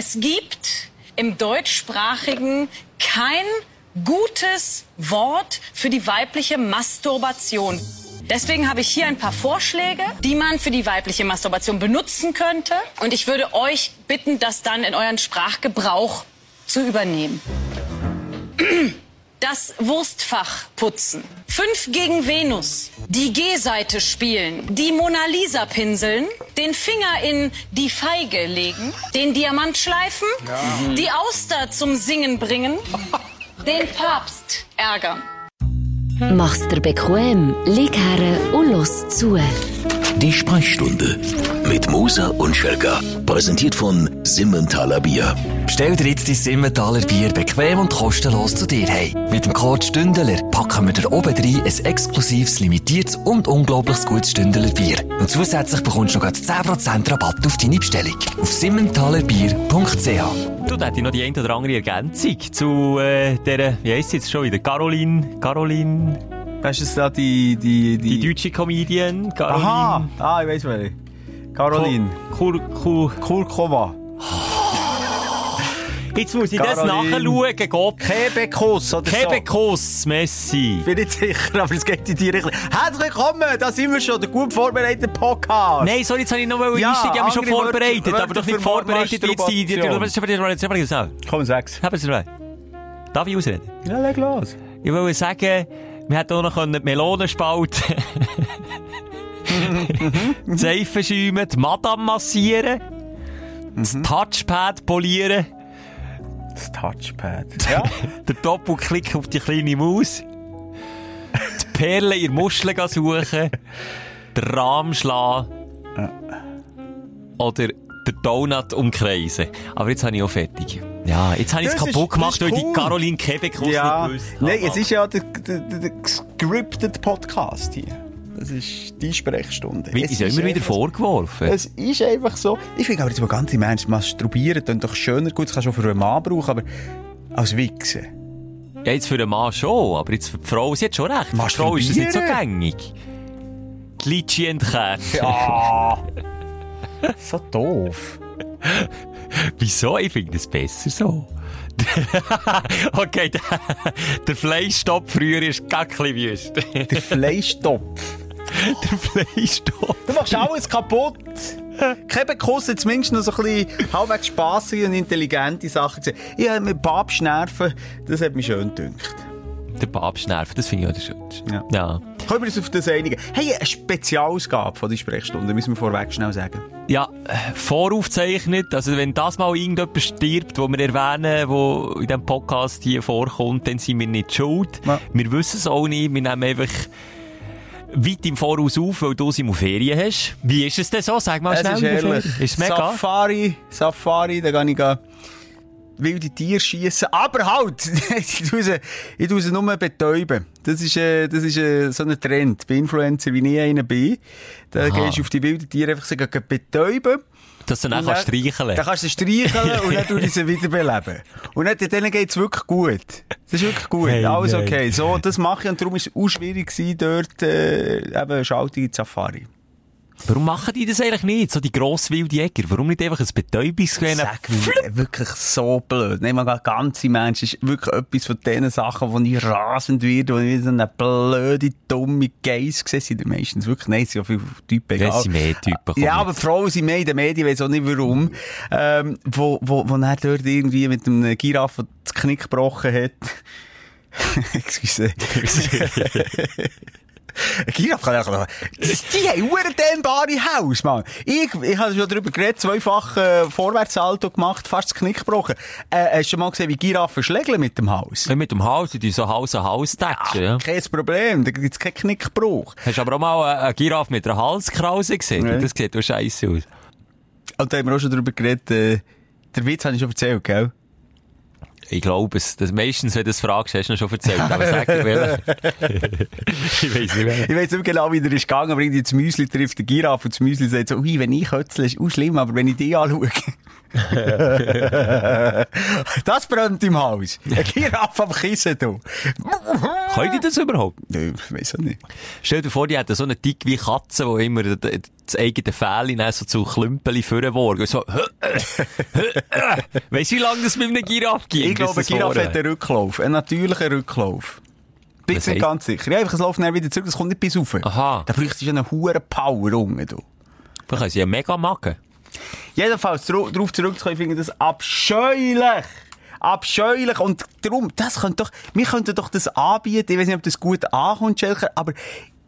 Es gibt im deutschsprachigen kein gutes Wort für die weibliche Masturbation. Deswegen habe ich hier ein paar Vorschläge, die man für die weibliche Masturbation benutzen könnte. Und ich würde euch bitten, das dann in euren Sprachgebrauch zu übernehmen. Das Wurstfach putzen. Fünf gegen Venus. Die G-Seite spielen. Die Mona Lisa pinseln. Den Finger in die Feige legen. Den Diamant schleifen. Die Auster zum Singen bringen. Den Papst ärgern. Mach's dir bequem, lieg her und los zu. Die Sprechstunde mit Musa und Schelka. Präsentiert von Simmentaler Bier. Bestell dir jetzt dein Simmentaler Bier bequem und kostenlos zu dir hey. Mit dem Code Stündeler packen wir dir oben rein ein exklusives, limitiertes und unglaubliches gutes Stündeler Bier. Und zusätzlich bekommst du noch gerade 10% Rabatt auf deine Bestellung. Auf simmentalerbier.ch Du, da hätte ich noch die eine oder andere Ergänzung zu äh, der, wie heisst sie jetzt schon wieder? Caroline, Caroline, Das ist da die, die, die die... deutsche Comedian, Caroline. Aha! Ah, ich weiß welche. Caroline. Kur, Kur, Kurkova. Jetzt muss ich das Caroline. nachschauen, Gott. Kebekus oder so. Kebekus, Messi. Bin nicht sicher, aber es geht in die Richtung. Herzlich willkommen, da sind wir schon, der gut vorbereitete Podcast. Nein, sorry, jetzt habe ich noch mal Ja, einsteigen. Ich habe mich schon vorbereitet, Wörter aber doch nicht vorbereitet. Jetzt die, die, die. Komm, sag's. Haben Sie Darf ich ausreden? Ja, leg los. Ich wollte sagen, wir hätten auch noch die Melonen spalten die Seife schäumen, die Madame massieren, das Touchpad polieren, Das Touchpad. Ja. den Doppelklick auf die kleine Maus, die Perlen in der Muschel gehen suchen, den Rahmen schlagen oder den Donut umkreisen. Aber jetzt habe ich auch fertig. Ja, jetzt habe ich es kaputt gemacht, ist weil die cool. Caroline Quebec ja. nicht gewusst. Nein, es ist ja der, der, der, der gescripted Podcast hier. Das ist die Sprechstunde. Wie, Es ist ja immer wieder vorgeworfen. Es ist einfach so. Ich finde aber jetzt mal ganz im Ernst, masturbieren klingt doch schöner. Gut, das kannst du auch für einen Mann brauchen, aber als Wichsen. Ja, jetzt für den Mann schon, aber jetzt für die Frau, sie hat schon recht. Für die Frau ist das nicht so gängig. Die Litschi entkehrt. Ja. so doof. Wieso? Ich finde es besser so. okay, der, der Fleischstopp früher ist bisschen wüst. Der Fleischtopf. der Fleischstopp. Du machst alles kaputt. Kebekus hat zumindest noch so ein bisschen halbwegs spassige und intelligente Sachen gesehen. Ich habe mit Babschnerven, das hat mich schön gedünkt. Der Papstnerv, das finde ich auch der Schönste. Ja. Ja. Können wir uns auf das einigen? Hey, eine Spezialausgabe von der Sprechstunde, müssen wir vorweg schnell sagen. Ja, voraufzeichnet. Also, wenn das mal irgendjemand stirbt, wo wir erwähnen, wo in diesem Podcast hier vorkommt, dann sind wir nicht schuld. Ja. Wir wissen es auch nicht. Wir nehmen einfach weit im Voraus auf, weil du sie auf Ferien hast. Wie ist es denn so? Sag mal Es schnell. ist ehrlich. Ist es mega? Safari, Safari, da kann ich gehen wilde Tiere schießen. Aber halt, ich tue sie, ich tue sie nur betäuben. Das ist, äh, das ist äh, so ein Trend. Bei Influencer, wie ich einer bin, da Aha. gehst du auf die wilden Tiere einfach so gehen betäuben. Dass du dann Und kannst streicheln Dann kannst du streicheln und dann tue ich sie wiederbeleben. Und dann, denen geht's wirklich gut. Das ist wirklich gut. Hey, Alles okay. So, das mache ich und darum ist es auch schwierig gewesen, dort, äh, eben, Schaltung in die Safari. Warum machen die das eigentlich nicht? So die Grosswildjäger. Warum nicht einfach ein Betäubungsgewinn? Sag mir, wirklich so blöd. Nein, mal ganz im Ernst, ist wirklich etwas von diesen Sachen, wo ich rasend werde, wo ich so eine blöde, dumme Geiss sehe, sind die meistens wirklich, nein, sind ja viele Typen, Das egal. sind mehr Typen. Ja, aber die Frauen sind mehr in den Medien, ich weiss auch nicht warum, ähm, wo, wo, wo er dort irgendwie mit einem Giraffe das Knick gebrochen hat. Excuse. Kann ja auch. Das- Die haben ein dehnbare Haus, Mann. Ich, ich habe schon darüber geredet, zweifach äh, Vorwärtsalto gemacht, fast das Knick gebrochen. Äh, hast du schon mal gesehen, wie Giraffen schlägeln mit dem Haus? Ja, mit dem Haus, die so Haus an Haus tätschen, ja. Kein Problem, da gibt's keinen Knickbruch. Hast du aber auch mal eine, eine Giraffe mit einer Halskrause gesehen? Nein. Das sieht doch scheiße aus. Und da haben wir auch schon darüber geredet, äh, der Witz habe ich schon erzählt, gell? Ich glaube es. Das, meistens, wenn du das fragst, hast du schon erzählt. Aber sag dir welchen. ich weiss nicht mehr. Ich weiss nicht genau, wie der ist gegangen, aber irgendwie das Müsli trifft den Giraffe und das Müsli sagt so, ui, wenn ich hötzle, ist auch schlimm, aber wenn ich die anschaue. Das brennt im Haus. Ein Giraffe am Kissen, du. Können die das überhaupt? Nee, ich auch nicht. Stell dir vor, die hätten so einen Tick wie Katzen, die immer das eigene dann so zu Klümpeli vorworgen. So, weißt du, wie lange das mit einem Giraffe geht? Ich glaube, Giraffe hat einen Rücklauf. Einen natürlichen Rücklauf. Bin ich ganz sicher. Ja, einfach, es läuft wieder zurück, das kommt nicht bis rauf. Aha. Da bräuchte ich einen hohen Power unten, du. Dann können sie ja mega machen. Jedenfalls, darauf zurückzukommen, ich finde das abscheulich. Abscheulich. Und darum, das könnte doch, wir könnten doch das anbieten. Ich weiß nicht, ob das gut ankommt, Schelker, aber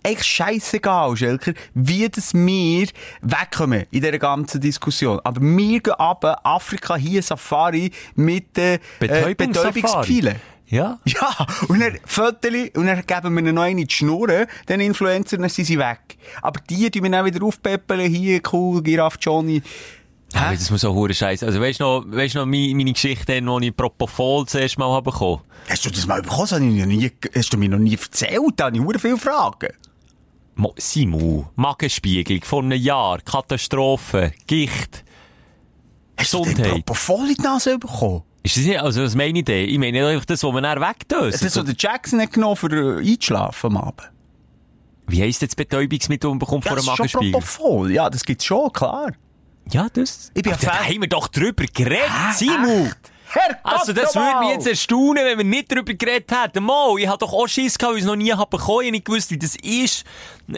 echt scheissegal, Schelker, wie das wir wegkommen in dieser ganzen Diskussion. Aber wir gehen ab, Afrika hier Safari mit den äh, Betäubungssafari. Betäubungspfeilen. Ja. Ja, und dann Fotos, und dann geben wir ihnen noch eine in die Schnurren, den Influencer, dann sind sie weg. Aber die tun wir dann wieder aufpeppeln, hier, cool, Giraffe Johnny. Aber das muss auch hure Scheiße. Also weißt du noch, weißt du noch meine, meine Geschichte, wo ich Propofol zuerst mal habe bekommen? Hast du das mal bekommen? Das ich noch nie, hast du mir noch nie erzählt? Da habe ich hure viele Fragen. Mo- Simu, Magenspiegelung vor einem Jahr, Katastrophe, Gicht. Hast du den Gesundheit. Propofol in die Nase bekommen? Ist das nicht, also was meine ich denn? Ich meine einfach das, was man dann wegdöst. Das hat so der Jackson hat genommen für äh, einzuschlafen am Abend. Wie heisst das Betäubungsmittel, das man bekommt vor Ja, einem das ist schon Magenspiegel? Propofol. Ja, das gibt's schon, klar. Ja, das. Ich bin ein da haben wir doch drüber geredet, Simu. Herrgott, Also, das würde mich jetzt erstaunen, wenn wir nicht darüber geredet hätten. Mal, ich habe doch auch Schiss gehabt, weil ich es noch nie habe bekommen. Ich habe nicht gewusst, wie das ist.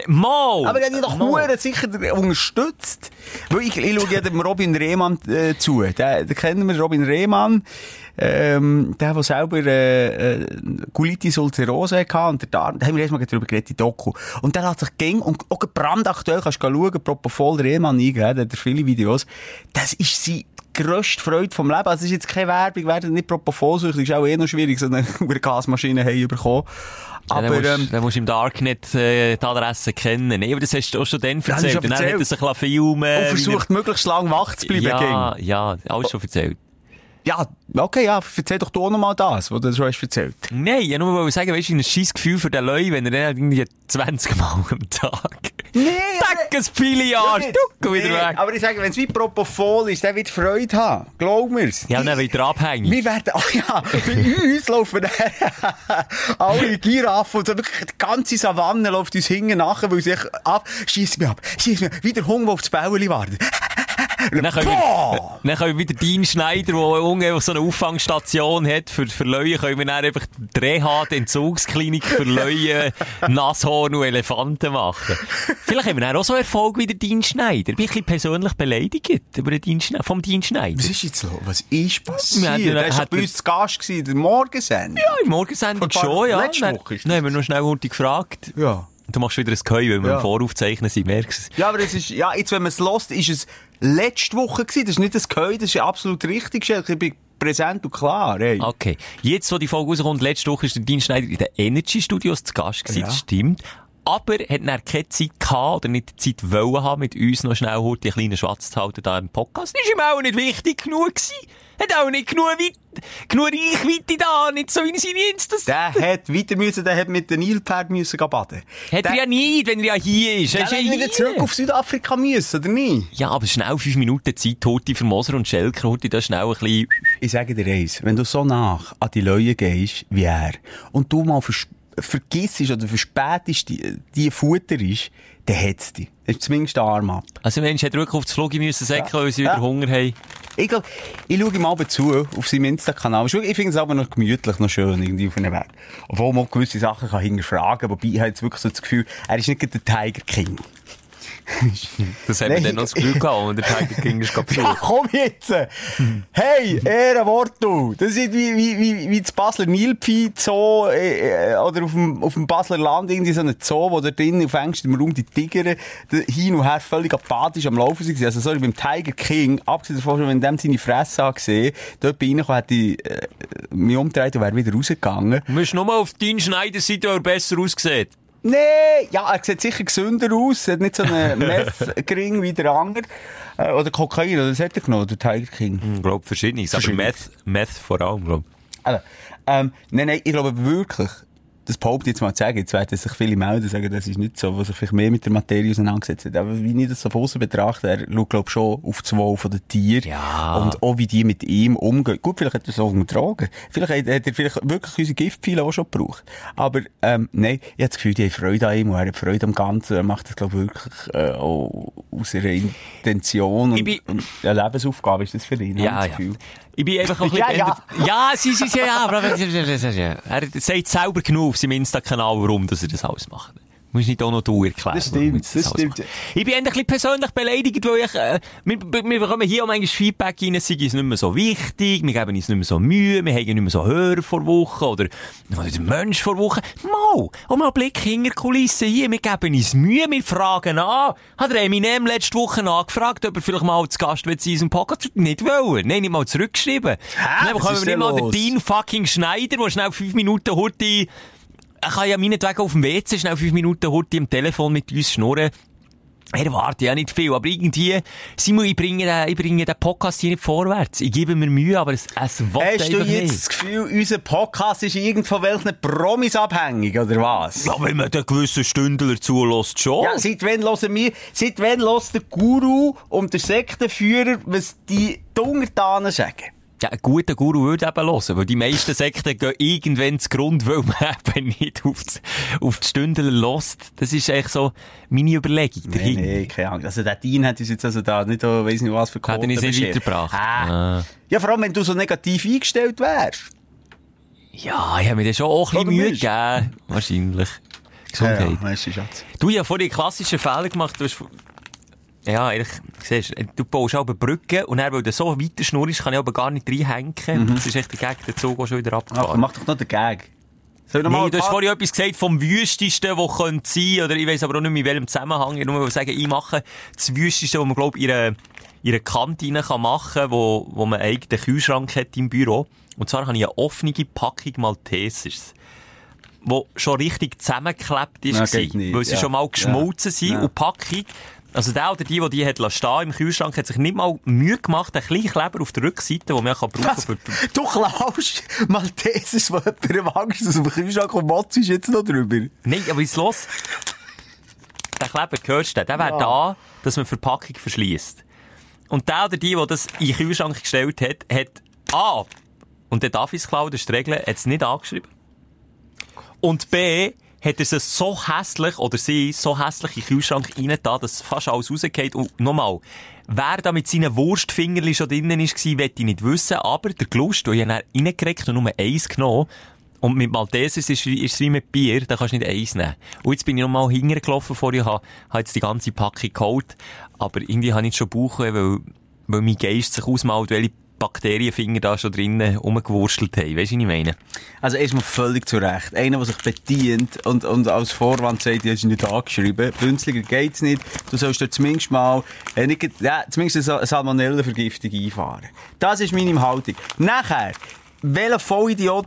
Mal. Aber er hat dich doch Mal. hure sicher unterstützt. Weil ich, ich schaue ja dem Robin Rehmann äh, zu. Den, den kennen wir, Robin Rehmann. Ähm, der, der selber äh, äh, Colitis ulcerosa hatte und der Darm, da haben wir erstmal darüber geredet, die Doku. Und der hat sich gäng, und auch brandaktuell, kannst du schauen, Propofol Rehmann eingeben, der hat viele Videos. Das ist sie grösste Freude vom Leben. Also, es ist jetzt keine Werbung, werden nicht Propofol-süchtig, ist auch eh noch schwierig, so eine Gasmaschine haben bekommen. Ja, Aber, dann, musst, ähm, dann musst du im Darknet äh, die Adresse kennen. Nee, aber das hast du auch schon dann erzählt. dann erzählt. hat er sich ein bisschen filmen. und versucht, möglichst lang wach zu bleiben. Ja, gäng. ja, alles schon erzählt. Ja, okay, ja, erzähl doch du noch mal das, was du schon hast erzählt. Nein, ich nur wollte sagen, weißt du, ein scheiß Gefühl für den Leuten, wenn er dann halt irgendwie 20 Mal am Tag. Nee, Tack, ein viele Arsch, du, wieder weg. Aber ich sage, wenn es wie Propofol ist, dann wird Freude haben. Glaub mir's. Ja, dann wieder abhängig. Wir werden, oh ja, bei uns laufen alle Giraffen und so wirklich die ganze Savanne läuft uns hinten nachher, weil sie sich ab, schießt mich ab, schießt mich ab, wie der Hunger, der auf das Bäuerli wartet. Dann können, wir, Boah! dann können wir wieder Dean Schneider, der so eine Auffangstation hat für, für Löwen, können wir dann einfach die Reha, die Entzugsklinik für Löwen, Nashorn und Elefanten machen. Vielleicht haben wir dann auch so Erfolg wie der Dean Schneider. Ich bin ein bisschen persönlich beleidigt über den Dean Schneider, vom Dean Schneider. Was ist jetzt los? Was ist passiert? Wir hatten- war bei uns zu Gast gewesen, der Morgensendung. Ja, im Morgensendung schon, ja. letzte Woche ist dann haben wir noch schnell gefragt. Ja. Du machst wieder ein Geheu, weil wir Ja. im Voraufzeichnen sind, merkst du Ja, aber es ist, ja, jetzt, wenn man es lost, ist es letzte Woche gewesen. Das ist nicht das Geheu, das ist absolut richtig. Ich bin präsent und klar, ey. Okay. Jetzt, wo die Folge rauskommt, letzte Woche ist der Dean Schneider in den Energy Studios zu Gast gewesen, Ja. das stimmt. Aber hat dann keine Zeit gehabt, oder nicht die Zeit wollen haben, mit uns noch schnell heute die kleinen Schwatz zu halten da im Podcast. Ist ihm auch nicht wichtig genug gewesen. Hat auch nicht genug, weit, genug Reichweite da, nicht so wie seine Instas. Der hat weiter müssen, der hat mit den Nilpferd müssen gehen baden. Hat er ja nie, wenn er ja hier ist. Er Der ist ja wieder hier. zurück auf Südafrika müssen, oder nicht? Ja, aber schnell fünf Minuten Zeit, Horti für Moser und Schelker, Horti da schnell ein bisschen... Ich sage dir eins, wenn du so nach an die Leute gehst, wie er, und du mal vers vergisst oder verspätest die, die Futter ist, dann hat's dich. Das ist zumindest der Arm ab. Also Mensch, hat wirklich auf das Flug müssen säckeln, weil sie Ja. wieder Hunger haben. Glaub, ich schaue ihm aber zu, auf seinem Insta-Kanal. Ich finde es aber noch gemütlich, noch schön, irgendwie auf einem Weg. Obwohl man gewisse Sachen kann hinterfragen, wobei ich habe jetzt wirklich so das Gefühl, er ist nicht der Tiger King. Das haben wir dann noch das Gefühl gehabt, und der Tiger King ist gerade Ja, komm jetzt! Hey, Ehrenwort, du! Das ist wie, wie, wie, wie das Basler Nilpfi Zoo, äh, äh, oder auf dem, auf dem Basler Land irgendwie so ein Zoo, wo da drin auf engstem Raum die Tiger hin und her völlig apathisch am Laufen sind. Also, sorry, beim Tiger King, abgesehen davon, wenn dem seine Fresse angesehen, dort reingekommen, hätte ich, äh, mich umgedreht und wäre wieder rausgegangen. Du musst nur mal auf deinen Schneider-Seite, wo er besser aussieht. Nee, ja, er sieht sicher gesünder aus. Er hat nicht so einen Meth-Gring wie der andere. Äh, oder Kokain, oder was hat er genommen, der Tiger King? Ich glaube, verschiedenes. Aber Meth. Meth vor allem, glaube Also, ähm, nein, nein, ich glaube wirklich, das behaupte jetzt mal zu sagen, jetzt werden sich viele melden und sagen, das ist nicht so, was sich vielleicht mehr mit der Materie auseinandergesetzt hat. Aber wie ich das so von außen betrachte, er schaut, glaube ich, schon auf das Wohl der Tiere. Ja. Und auch wie die mit ihm umgehen. Gut, vielleicht hat er es auch untertragen. Vielleicht hat, hat er vielleicht wirklich unsere Giftpfeile auch schon gebraucht. Aber, ähm, nein, ich habe das Gefühl, die haben Freude an ihm und er hat Freude am Ganzen. Er macht das, glaube ich, wirklich, äh, auch aus ihrer Intention und, bin- und eine Lebensaufgabe ist das für ihn. Ja, ich das ja. Ich bin einfach ein Ja, bisschen... ja. ja, sie, sie, sie, ja, aber er sagt selber genug auf seinem Insta-Kanal, warum dass er das alles macht. Muss nicht auch noch du erklären. Das stimmt, das alles stimmt. macht. Ich bin endlich ein bisschen persönlich beleidigt, weil ich, äh, wir, wir bekommen hier auch manchmal Feedback rein, es sei uns nicht mehr so wichtig, wir geben uns nicht mehr so Mühe, wir haben nicht mehr so Hörer vor Woche oder, der Mensch vor Woche. Mal, auch mal einen Blick hinter Kulissen hier, wir geben uns Mühe, wir fragen an. Hat der Eminem letzte Woche angefragt, ob er vielleicht mal zu Gast wird sein in unserem Podcast? Nicht wollen. Nein, nicht mal zurückgeschrieben. Dann Was bekommen wir nicht mal den? Dean fucking Schneider, der schnell fünf Minuten Hurti, er kann ja meinetwegen auf dem WC schnell fünf Minuten Hurti am Telefon mit uns schnurren. Er erwartet ja nicht viel, aber irgendwie, Simon, ich bringe den, ich bringe den Podcast hier nicht vorwärts. Ich gebe mir Mühe, aber es, es will Hast du jetzt nicht. das Gefühl, unser Podcast ist irgend von welchen Promis abhängig, oder was? Ja, wenn man den gewissen Stündler zulässt, schon. Ja, seit wann hören wir, seit wann hört der Guru und der Sektenführer, was die Untertanen sagen? Ja, ein guter Guru würde eben hören, weil die meisten Sekten gehen irgendwann zu Grund, weil man eben nicht auf die, auf die Stündler lässt. Das ist eigentlich so meine Überlegung Nee, dahinter. nee, keine Ahnung. Also der Dean hat uns jetzt also da nicht, oh, weiss nicht was für Hat er uns nicht weitergebracht? Ah. Ah. Ja, vor allem, wenn du so negativ eingestellt wärst. Ja, ich habe mir dann schon auch ein bisschen Mühe gegeben. Wahrscheinlich. Gesundheit. Ja, ja, weißt du, Schatz. Du hast ja vorhin einen klassischen Fehler gemacht. Du hast, ja, eigentlich, siehst, du baust aber Brücken und dann, weil du so weiter schnurrst, kann ich aber gar nicht reinhängen. Das ist echt der Gag, der Zug auch schon wieder Ach, abgefahren. mach doch noch den Gag. Soll ich Nee, du hast vorhin etwas gesagt vom Wüstesten, das könnte sein, oder ich weiss aber auch nicht mehr in welchem Zusammenhang. Ich nur sagen, ich mache das Wüsteste, was man, glaub in einer, in einer Kantine kann machen kann, wo, wo man einen eigenen Kühlschrank hat im Büro. Und zwar habe ich eine offene Packung Maltesers. Die schon richtig zusammengeklebt ist, Ja, weil sie ja. schon mal geschmolzen sind. Ja. Und die Packung, also der oder die, die die hat stehen im Kühlschrank, hat sich nicht mal Mühe gemacht, einen kleinen Kleber auf der Rückseite, den man ja kann brauchen für, Du klaust Maltesers, wo jemand Angst aus dem Kühlschrank und motzt ist jetzt noch drüber. Nein, aber jetzt los. Der Kleber gehört dir, der wäre da, dass man Verpackung verschließt. Und der oder die, die das in den Kühlschrank gestellt hat, hat A, und der darf es klauen, das ist die Regel, hat es nicht angeschrieben. Und B, hat er es so hässlich, oder sie so hässlich in den Kühlschrank rein da, dass fast alles rausgeht. Und nochmal, wer da mit seinen Wurstfingerli schon drinnen war, will ich nicht wissen, aber der Glust, den ich dann reingekriegt und nur eins genommen, und mit Maltesers ist, es wie mit Bier, da kannst du nicht eins nehmen. Und jetzt bin ich nochmal hintergelaufen vor habe, habe jetzt die ganze Packung geholt, aber irgendwie habe ich jetzt schon Bauchweh, weil, weil mein Geist sich ausmalt, welche Bakterienfinger da schon drinnen rumgewurstelt haben. Weißt du, was ich meine? Also erstmal völlig zu Recht. Einer, der sich bedient und, und als Vorwand sagt, ja, ist nicht angeschrieben. Bünzliger geht's nicht. Du sollst dir zumindest mal, äh, nicht, ja, zumindest eine Salmonellenvergiftung einfahren. Das ist meine Haltung. Nachher, welcher Vollidiot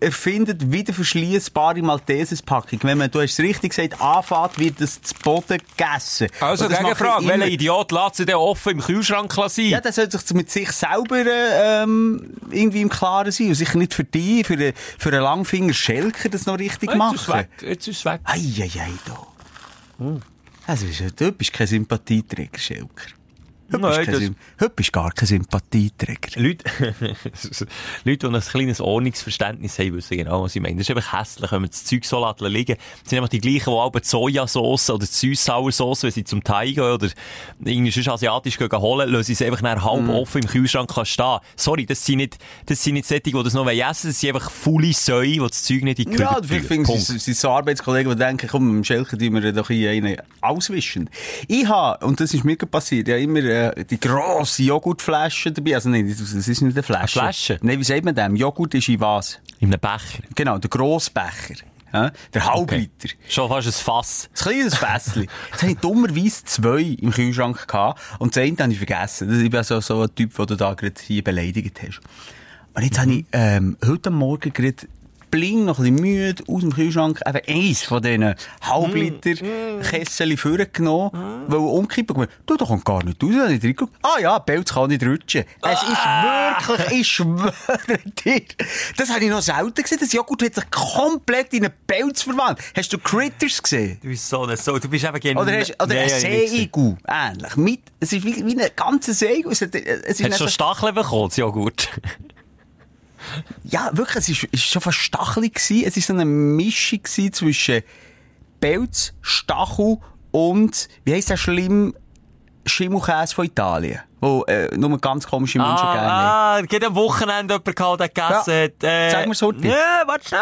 erfindet wieder verschließbare Maltesers-Packung? Wenn man, du hast es richtig gesagt, anfängt, wird das zu Boden gegessen. Also, Gegenfrage, welcher Idiot lässt sich denn offen im Kühlschrank sein? Ja, der sollte sich mit sich selber äh, ähm, irgendwie im Klaren sein und sicher nicht für dich, für, einen- für einen Langfinger Schelker das noch richtig jetzt ist es machen. weg. Jetzt ist es weg. Eieiei, da. Also, du bist kein Sympathieträger, Schelker. Du bist, du gar kein Sympathieträger. Leute, Leute, die ein kleines Ordnungsverständnis haben, wissen genau, was ich meine. Das ist einfach hässlich, wenn man das Zeug so lässt liegen. Das sind einfach die gleichen, die auch die Sojasauce oder die Süß-Sauer-Sauce, wenn sie zum Thai gehen oder irgendwie sonst asiatisch gehen holen, lassen sie es einfach nach halb offen im Kühlschrank stehen. Sorry, das sind nicht, das sind nicht solche, die das noch essen wollen. Das sind einfach faule Säue, die das Zeug nicht in die Ja, Küche vielleicht finden sie, sie so Arbeitskollegen, die denken, komm, im Schelker tun wir doch hier einen auswischen. Ich habe, und das ist mir passiert, ja immer äh, die grosse Joghurtflasche dabei. Also nein, das ist nicht eine Flasche. Eine Flasche? Nein, wie sagt man dem? Joghurt ist in was? In einem Becher. Genau, der Grossbecher. Ja? Der Halbliter. Schon fast ein Fass. Ein kleines Fässchen. Jetzt habe ich dummerweise zwei im Kühlschrank gehabt. Und das eine habe ich vergessen. Das ist so, so ein Typ, den du da gerade hier beleidigt hast. Und jetzt habe ich, ähm, heute Morgen gerade bling, noch ein bisschen müde, aus dem Kühlschrank eben eins von diesen Halbliter Kessel vorgenommen, weil umkippen du, da kommt gar nicht raus. Habe ich reingeguckt, ah ja, Pelz kann nicht rutschen. Es ist wirklich, ich schwöre dir, das habe ich noch selten gesehen, das Joghurt hat sich komplett in einen Pelz verwandelt. Hast du Critters gesehen? Du bist so, so, du bist eben genau... Oder, hast, oder Nee, ein. Seeigel, ähnlich. Mit, es ist wie, wie ein ganzer Seeigel. Es, hat- es ist Hast du schon Stacheln bekommen, das Joghurt? Ja, wirklich, es ist, es ist schon fast stachelig gewesen. Es ist so eine Mischung gewesen zwischen Pelz, Stachel und, wie heisst der schlimm, Schimmelkäse von Italien. Wo, äh, nur ganz komische Menschen gerne haben. Ah, ah, geht am Wochenende jemand gehabt, der gegessen Ja. hat. Äh, Sag mir's heute. Ja, warte schnell.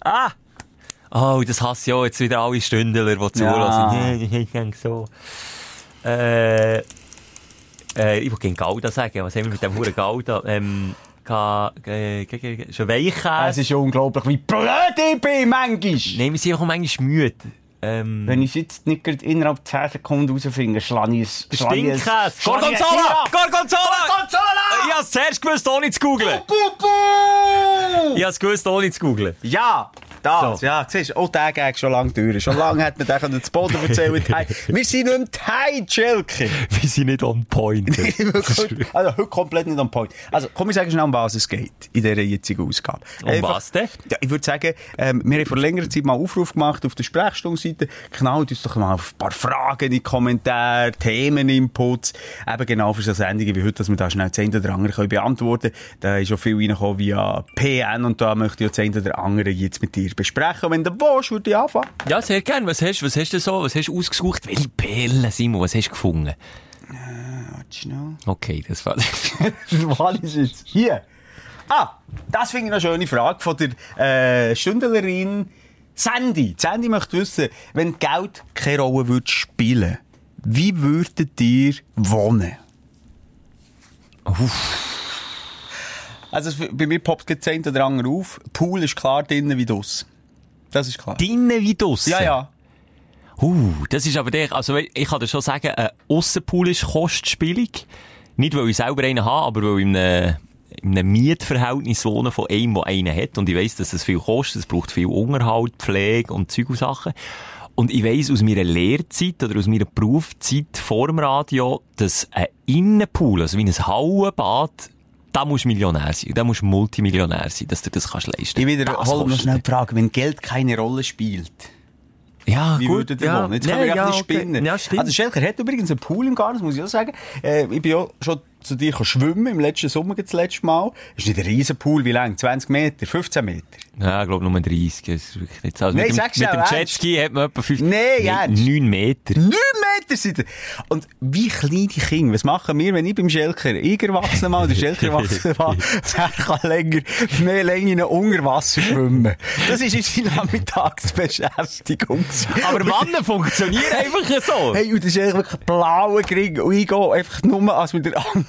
Ah. ah. Oh, das hasse ich auch jetzt wieder alle Stündler, die zulassen. Ja, ich denke so. Äh, äh, ich wollte gegen Gouda sagen. Was haben wir mit dem Huren Gouda? Ähm, äh, schon Weichkäse? Es ist unglaublich, wie blöd ich bin manchmal. Nein, wir sind auch manchmal müde. Ähm, Wenn ich es jetzt nicht gerade innerhalb 10 Sekunden rausfinde, schlage ich es. Stinkkäse! Gorgonzola! Gorgonzola! Gorgonzola! Ich hab's zuerst gewusst, ohne zu buh. Ich hab's gewusst, ohne zu googlen. Ja, das, So. ja, siehst du, auch der Gag schon lange durch. Schon lange hat man den zu Boden erzählen hey, Wir sind nicht im Teil, Schelke. Wir sind nicht on point. also, heute komplett nicht on point. Also, komm, ich sage schnell, um was es geht in dieser jetzigen Ausgabe. Um was denn? Ja, ich würde sagen, ähm, wir haben vor längerer Zeit mal Aufruf gemacht auf der Sprechstundenseite. Knallt uns doch mal auf ein paar Fragen in die Kommentare, Themeninputs. Eben genau für so Sendungen wie heute, dass wir da schnell das eine oder andere beantworten können. Da ist schon viel reingekommen via PN und da möchte ich auch das eine oder andere jetzt mit dir besprechen. Und wenn du willst, würde ich anfangen. Ja, sehr gern. Was hast, was hast du so? Was hast du ausgesucht? Welche Perlen, Simon? Was hast du gefunden? Schnell. Okay, das war... Was ist jetzt? Hier. Ah, das finde ich eine schöne Frage von der äh, Stündlerin Sandy. Sandy möchte wissen, wenn Geld keine Rolle würde spielen, wie würdet ihr wohnen? Also es- bei mir poppt jetzt ein oder andere auf. Pool ist klar drinnen wie das. Das ist klar. Drinnen wie draussen? Ja, ja. Uh, das ist aber der, also ich kann dir schon sagen, ein Aussenpool ist kostspielig. Nicht, weil ich selber einen habe, aber weil ich in einem, in einem Mietverhältnis wohne von einem, der einen hat. Und ich weiss, dass es viel kostet. Es braucht viel Unterhalt, Pflege und Zeug und Sachen. Und ich weiss aus meiner Lehrzeit oder aus meiner Berufszeit vor dem Radio, dass ein Innenpool, also wie ein Hallenbad, da musst du Millionär sein. Da musst du Multimillionär sein, dass du das kannst leisten. Ich wiederhole noch schnell die Frage, wenn Geld keine Rolle spielt. Ja, Wie gut. würdet ihr ja. wohnen? Jetzt Nee, können wir ja, nicht okay. spinnen. Ja, stimmt. Also Schelker hat übrigens einen Pool im Garten, das muss ich auch sagen. Äh, ich bin ja schon zu dir schwimmen, im letzten Sommer das letzte Mal. Ist nicht ein riesen Pool, wie lang? 20 Meter? 15 Meter? Ja, ich glaube nur 30. Das ist wirklich nicht so. Also Nein, mit dem, mit dem. Jetski hat man etwa 5, Nein, ernst. 9 Meter. 9 Meter sind ihr. Und wie kleine Kinder, was machen wir, wenn ich beim Schelker, ich erwachsen mal, der Schelker erwachsen mal, der kann länger, mehr länger unter Wasser schwimmen. Das ist unsere Nachmittagsbeschäftigung. Aber Männer funktionieren einfach so. Hey, und das ist eigentlich wirklich ein blauer Gring. Und ich gehe einfach nur, als wir den anderen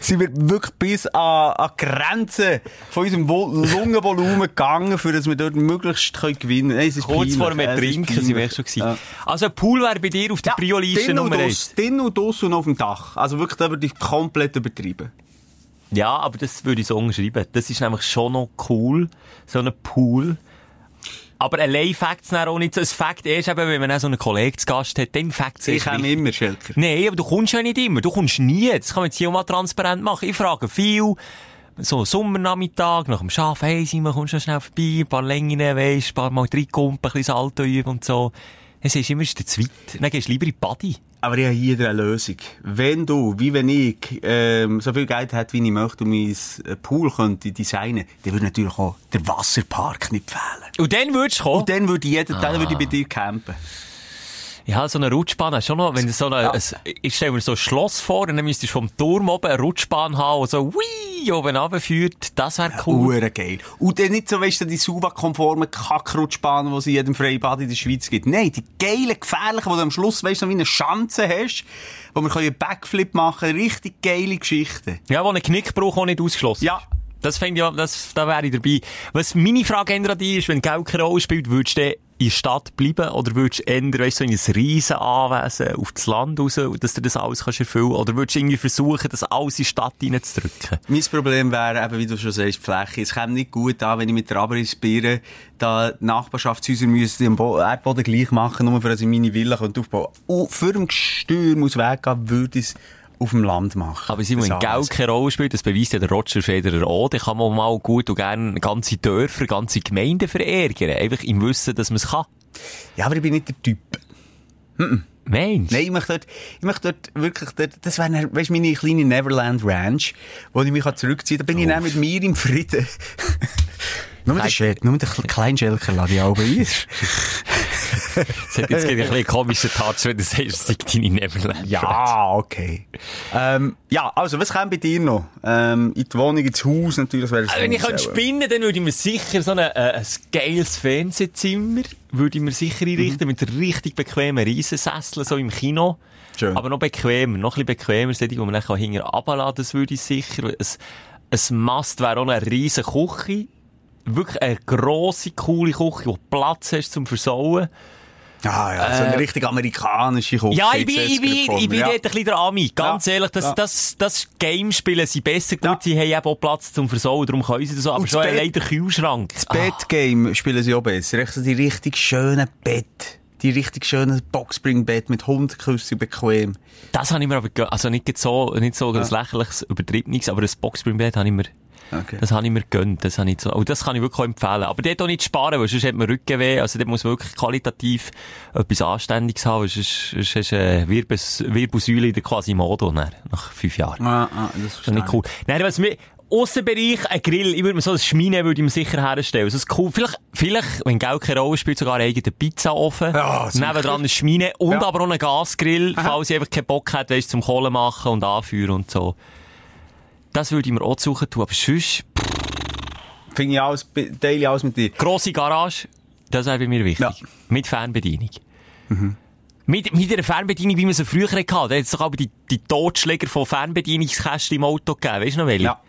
sind wir wirklich bis an, an die Grenze von unserem Lungenvolumen gegangen, für dass wir dort möglichst können gewinnen können. Hey, es ist Kurz vor dem Trinken sind wir schon gewesen. Ja. Also ein Pool wäre bei dir auf der Prio-Liste Drin und Nummer aus, 1. drin und aus und auf dem Dach. Also wirklich, da würde ich komplett übertrieben. Ja, aber das würde ich so umschreiben. Das ist nämlich schon noch cool, so ein Pool. Aber allein Facts dann auch nicht so. Ein Fact ist eben, wenn man auch so einen Kollegen zu Gast hat, dann Facts Ich komme immer, Schelker. Nein, aber du kommst ja nicht immer. Du kommst nie. Das kann man jetzt hier auch mal transparent machen. Ich frage viel, so Sommernachmittag, nach dem Arbeiten, hey Simon, kommst du schnell vorbei, ein paar Längen, weisst, ein paar Mal reinkumpen, ein bisschen Salto üben und so. Es ist immer, es der Zweit. Dann gehst du lieber in die Body. Aber ich habe hier eine Lösung. Wenn du, wie wenn ich, ähm, so viel Geld hätte, wie ich möchte, und mein äh, Pool könnte designen, dann würde natürlich auch der Wasserpark nicht fehlen. Und dann würdest du kommen. Und dann würde ich jeden Tag würde ich bei dir campen. Ja, so eine Rutschbahn hast schon noch, wenn du so eine, Ja. ein, ich stelle mir so ein Schloss vor, und dann müsstest du vom Turm oben eine Rutschbahn haben, die so, wii, oben runterführt. Das wäre cool. Uhren geil. Und dann nicht so, weißt du, die Suva-konformen Kackrutschbahnen, die es in jedem Freibad in der Schweiz gibt. Nein, die geilen, gefährlichen, wo du am Schluss, weißt du, wie eine Schanze hast, wo man einen Backflip machen kann. Richtig geile Geschichten. Ja, wo ein Knickbruch auch nicht ausgeschlossen Ja. Das fände ich, ja- das, da wäre ich dabei. Was meine Frage an dich ist, wenn Geld keine Rolle spielt, würdest du in der Stadt bleiben oder würdest du eher, weißt, so in ein riesen Anwesen auf das Land raus, dass du das alles kannst erfüllen Oder würdest du irgendwie versuchen, das alles in die Stadt reinzudrücken? Mein Problem wäre eben, wie du schon sagst, die Fläche. Es käme nicht gut an, wenn ich mit der Abrissbieren da Nachbarschaftshäuser müsste Bo- Erdboden gleich machen, nur für dass ich meine Villa aufbauen könnte. Und für den Gestür muss weggehen, würde es auf dem Land machen. Aber Das wenn Geld keine Rolle spielt, das beweist ja der Roger Federer auch, dann kann man mal gut und gerne ganze Dörfer, ganze Gemeinden verärgern. Einfach im Wissen, dass man es kann. Ja, aber ich bin nicht der Typ. Mensch. Nein, ich möchte dort, ich möchte dort wirklich, dort, das wäre, weisst du, meine kleine Neverland Ranch, wo ich mich zurückziehen kann. Da bin ich dann mit mir im Frieden. nur der Schelker, nur der kleine Schelker lade ich auch bei Das hat jetzt gerade ein bisschen einen komischen Touch, wenn du sagst, es sei deine Neverland. Ja, okay. Ähm, ja, also, was kommt bei dir noch? Ähm, in die Wohnung, ins Haus natürlich. Also, wenn ich könnte spinnen, dann würde ich mir sicher so ein, äh, ein geiles Fernsehzimmer, würde ich mir sicher einrichten, mit richtig bequemen Riesensesseln, so im Kino. Schön. Aber noch bequemer, noch ein bisschen bequemer, solche, wo man dann hinterher runterladen kann, das würde ich sicher. Ein, ein Mast wäre auch eine riesen Küche. Wirklich eine grosse, coole Küche, wo du Platz hast zum Versauen. Ah, ja, so eine richtig amerikanische. Äh, Ja, ich bin, ich bin, ich bin mir. dort ein bisschen der Ami. Ganz Ja. ehrlich, das, Ja. das, das Game-Spielen sind besser gut. Ja. Sie haben eben auch Platz zum Versauen, darum können sie das so. Aber schon ein Bett- leider Kühlschrank. Das Bettgame spielen sie auch besser. Echt so die richtig schönen Bett. Die richtig schönen Boxspringbett mit Hundeküssen bequem. Das habe ich mir aber, also nicht so, nicht so ein lächerliches, übertriebenes, aber das Boxspringbett habe ich mir, Okay. das habe ich mir gönnt. Das habe ich so, und das kann ich wirklich auch empfehlen. Aber dort auch nicht sparen, weil sonst hat man Rückenweh. Also dort muss man wirklich qualitativ etwas Anständiges haben, sonst, sonst hast du eine Wirbels, Wirbelsäule in der Quasimodo, nach, nach fünf Jahren. Ah, ah, das ist nicht cool. Nein, was mir, Aussenbereich, ein Grill, ich würde mir so ein Schmine würde ich mir sicher herstellen. Das ist cool. Vielleicht, vielleicht, wenn Geld keine Rolle spielt, sogar einen eigenen Pizzaofen. Ja. Nebendran eine Schmine und Ja. aber auch einen Gasgrill, falls ich einfach keinen Bock hätte, weißt, zum Kohlen machen und anführen und so. Das würde ich mir auch suchen tun, aber sonst, Finde ich alles, teile ich alles mit dir. grosse Garage, das wäre bei mir wichtig. Ja. Mit Fernbedienung. Mit, mit einer Fernbedienung, wie man sie früher hatte. Da hat es doch aber die, die Totschläger von Fernbedienungskästen im Auto gegeben. Weißt du noch welche? Ja.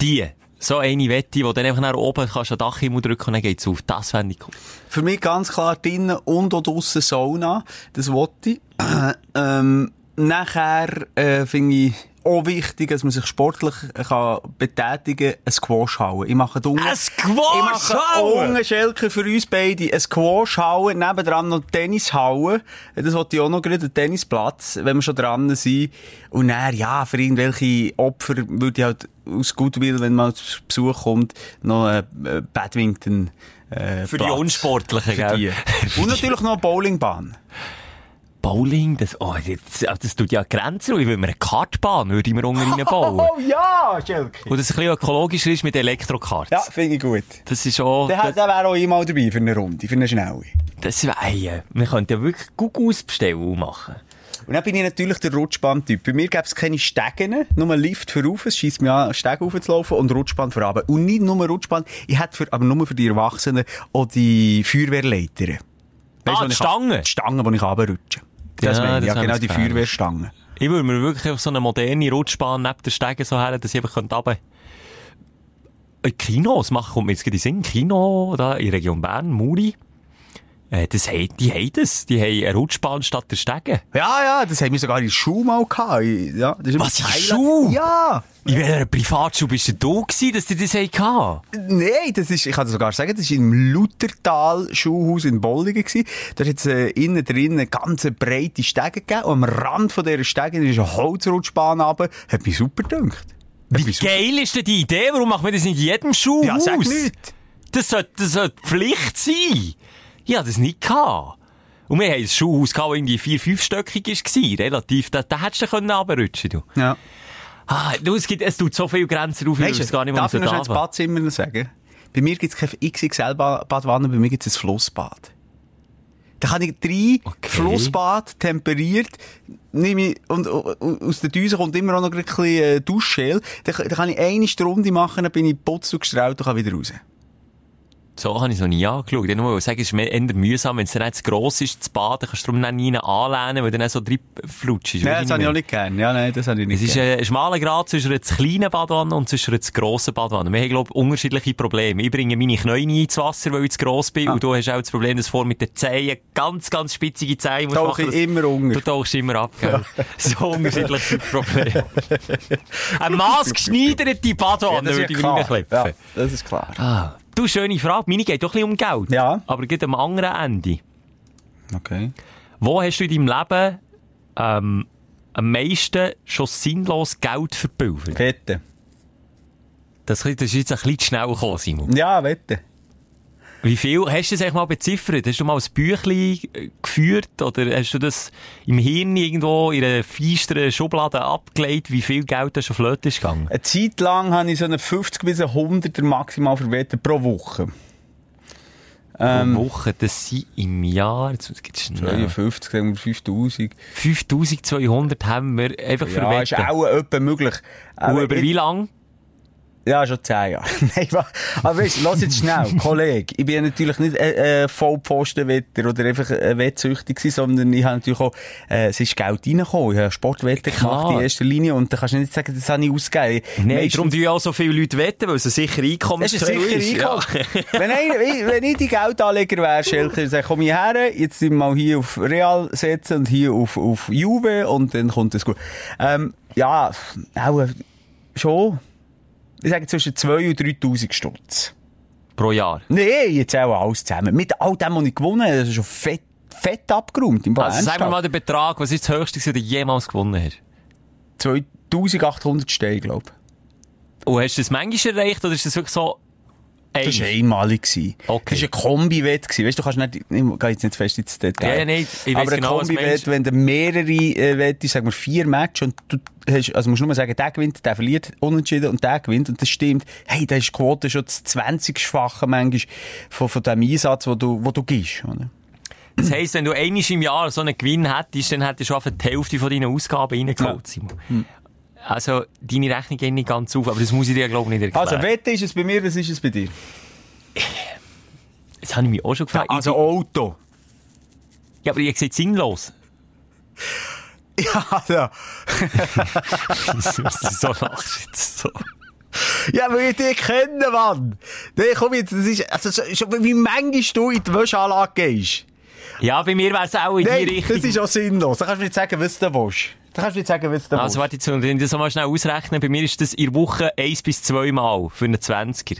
Die. So eine Wette, wo dann einfach nach oben kannst du an den Dachhimmel drücken und dann geht's auf. Das fände ich cool. Für mich ganz klar drinnen und auch draussen Sauna. Das wollte ich. ähm, nachher äh, finde ich auch wichtig, dass man sich sportlich äh, kann betätigen kann, ein Squash hauen. Ich mache unten, Ein Squash ich hauen? unten, Schelke, für uns beide ein Squash hauen, nebendran noch Tennis hauen. Das wollte ich auch noch gerade, einen Tennisplatz, wenn wir schon dran sind. Und dann, ja, für irgendwelche Opfer würde ich halt aus Goodwill, wenn mal zu Besuch kommt, noch äh, äh, Badminton äh, Für die Platz. Unsportlichen, Für gell? die. Und natürlich noch eine Bowlingbahn. Bowling, das, oh, das, das tut ja Grenzen. Ich würde mir eine Kartbahn, würde ich mir unten reinbauen. Oh ja, Schelke. Und das ein bisschen ökologischer ist mit Elektrokarts. Ja, finde ich gut. Das ist auch, Der, das, der wäre auch einmal dabei für eine Runde, für eine schnelle. das wäre, ey, wir könnten ja wirklich Gugus bestellen machen. Und dann bin ich natürlich der Rutschbahn-Typ. Bei mir gäbe es keine Stegen, nur Lift für rauf, es scheisst mir an, Stegen raufzulaufen und Rutschbahn für runter. Und nicht nur Rutschbahn, ich hätte für, aber nur für die Erwachsenen auch die Feuerwehrleiter. Ah, wo die ich Stangen? Die Stangen, die ich runterrutsche. Das Ja, meine ich, ja, genau, die gefährlich. Feuerwehrstangen. Ich würde mir wirklich einfach so eine moderne Rutschbahn neben der Stege so her, dass ich einfach könnte runter. Äh, Kinos machen, kommt mir jetzt gerade in den Sinn. Kino, da in der Region Bern, Muri. Äh, das, haben- die haben das. Die haben eine Rutschbahn statt der Stege. Ja, ja, das haben wir sogar in Schule mal gehabt. Ja, das ist Was, in. Schule? Ja! In welcher Privatschule bist du da gewesen, dass die das hatten? Nein, das ist, ich kann das sogar sagen, das war im Luthertal-Schulhaus in Bollingen. gewesen. Da hat es äh, innen drin eine ganz breite Stege gegeben und am Rand von dieser Stege ist eine Holzrutschbahn runter. Hat mich super gedacht. Wie geil ist denn die Idee? Warum macht man das in jedem Schulhaus? Ja, sag nicht. Das sollte, das sollte Pflicht sein. Ich hatte das nicht gehabt. Und wir haben ein Schulhaus gehabt, das irgendwie vier-, fünfstöckig war. Relativ, da, da hättest du können runterrutschen du. Ja. Ah, du, es, gibt, es tut so viele Grenzen auf, ich weiß gar nicht, darf ich noch das Badzimmer noch sagen? Bei mir gibt es kein XXL-Badwanne, bei mir gibt es ein Flussbad. Da kann ich drei Okay. Flussbad temperiert, nehme ich, und, und aus der Düse kommt immer auch noch ein bisschen äh, Duschgel. Da, da kann ich eine Stunde machen, dann bin ich putzt und gestrahlt und kann wieder raus. So habe ich es noch nie angeschaut. Ich nur sagen, es ist eher mühsam, wenn es dann nicht zu gross ist, zu baden, kannst du darum dann nie anlehnen, weil dann so drin flutschst. Nein, das habe ich auch nicht gern. Ja, nein, das habe ich nicht Es ist gern. ein schmaler Grad zwischen einer zu kleinen Badwanne und zwischen einer zu grossen Badwanne. Wir haben, glaube ich, unterschiedliche Probleme. Ich bringe meine Knie nie ins Wasser, weil ich zu gross bin. Ah. Und du hast auch das Problem, dass vor mit den Zehen ganz, ganz spitzige Zehen musst Tauche machen. immer unter. Du tauchst immer ab, gell? So unterschiedlich sind die Probleme. Eine maßgeschneiderte Badwanne ist würde ich klar. reinklippen. Ja, das ist klar. Ah. Du, schöne Frage. Meine geht doch ein bisschen um Geld. Ja. Aber geht am anderen Ende. Okay. Wo hast du in deinem Leben ähm, am meisten schon sinnlos Geld verpulvert? Wette. Das, das ist jetzt ein bisschen zu schnell gekommen, Simon. Ja, wette. Wie viel hast du das eigentlich mal beziffert? Hast du mal ein Büchlein äh, geführt oder hast du das im Hirn irgendwo in einer feinsteren Schublade abgelegt, wie viel Geld da schon flöten ist gegangen? Eine Zeit lang habe ich so eine 50 bis 100er maximal verwettet pro Woche. Ähm, Pro Woche, das sind im Jahr, jetzt geht's schnell. 52, sagen wir 5000. 5200 haben wir einfach Ja, ist verwettet. auch etwa möglich. Und über wie lang? Ja, schon 10 Jahre. Nein, aber weißt du, lass jetzt schnell, Kollege. Ich bin ja natürlich nicht äh, äh, Vollpfostenwetter oder einfach äh, wettsüchtig gewesen, sondern ich habe natürlich auch, äh, es ist Geld reingekommen. Ich habe Sportwetter gemacht in erster Linie und da kannst du nicht sagen, das habe ich ausgegeben. Nein, Meistens- darum tun ja auch so viele Leute wetten, weil es ein sicherer Das Einkommensquelle ist sicher Ja. Einkommen. wenn, ich, wenn ich die Geldanleger wäre, Schelker, dann komme ich her, jetzt sind wir mal hier auf Real setzen und hier auf, auf Juve und dann kommt es gut. Ähm, ja, auch äh, schon, ich sage zwischen 2.000 und 3'000 Stutz. Pro Jahr. Nee, jetzt auch alles zusammen. Mit all dem, was ich gewonnen habe, das ist schon fett, fett abgeräumt. Im Also sag mir ernsthaft. mal den Betrag, was ist das höchste, den du jemals gewonnen hast? 2800 Steine, glaube ich. Und hast du das manchmal erreicht oder ist das wirklich so Das war ein? einmalig. Okay. Das war ein Kombi-Wett. Weißt du, du kannst nicht, ich gehe jetzt nicht fest ins Detail. Ja, ja, nicht. Ich Aber ein genau, Kombi-Wett, wenn du mehrere äh, Wettest, sagen wir vier Matches und du hast, also musst nur sagen, der gewinnt, der verliert unentschieden und der gewinnt und das stimmt. Hey, da ist die Quote schon das 20-fache manchmal von, von dem Einsatz, den du, wo du gibst. Oder? Das heisst, wenn du einmal im Jahr so einen Gewinn hättest, dann hättest du einfach die Hälfte von deinen Ausgaben reingeholt, Simon. Hm. Also, deine Rechnung geht nicht ganz auf, aber das muss ich dir, glaube ich, nicht erklären. Also, Wette ist es bei mir, was ist es bei dir? das habe ich mich auch schon gefragt. Also Auto. ja, aber ihr seid sinnlos. Ja, ja. so lachst du jetzt so. Ja, weil ich dich kenne, Mann. Nee, komm jetzt, das ist, also, wie manchmal du in die Wäscheanlage gehst. Ja, bei mir wäre es auch in Nein, die Richtung. das ist auch sinnlos. Da kannst du mir nicht sagen, was du willst. Da kannst du nicht sagen, was du Also, warte jetzt, wenn das mal schnell ausrechne, bei mir ist das in der Woche eins bis zwei Mal für einen 20er.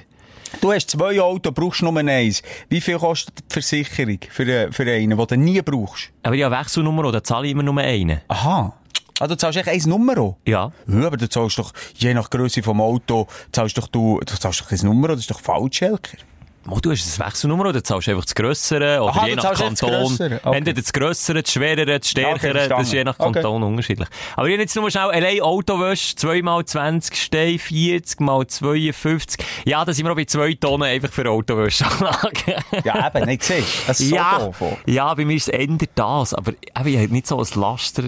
Du hast zwei Autos, brauchst nur eins. Wie viel kostet die Versicherung für, äh, für einen, den du nie brauchst? Aber ja, Wechselnummer, da zahle ich immer nur einen. Aha. Ah, du zahlst echt ein Nummer? Ja. Ja, aber du zahlst doch, je nach Größe vom Auto, zahlst doch du, du zahlst doch ein Nummer, das ist doch falsch, Helker. Mo, du hast ein Wechselnummer oder zahlst du einfach das Grössere oder Aha, je nach das Kanton. Okay. Entweder das Grössere, das Schwerere, das Ja, okay, Stärkere, das ist je nach Okay. Kanton unterschiedlich. Aber ich jetzt nur schnell allein Autowäsche, 2 mal 20 Steine, 40 mal 52. Ja, da sind wir auch bei 2 Tonnen einfach für Autowäscheanlage. Ja, eben, nicht gesehen. Das ist so ja, doof. ja, bei mir ist es eher das, aber eben, ich habe nicht so ein Laster.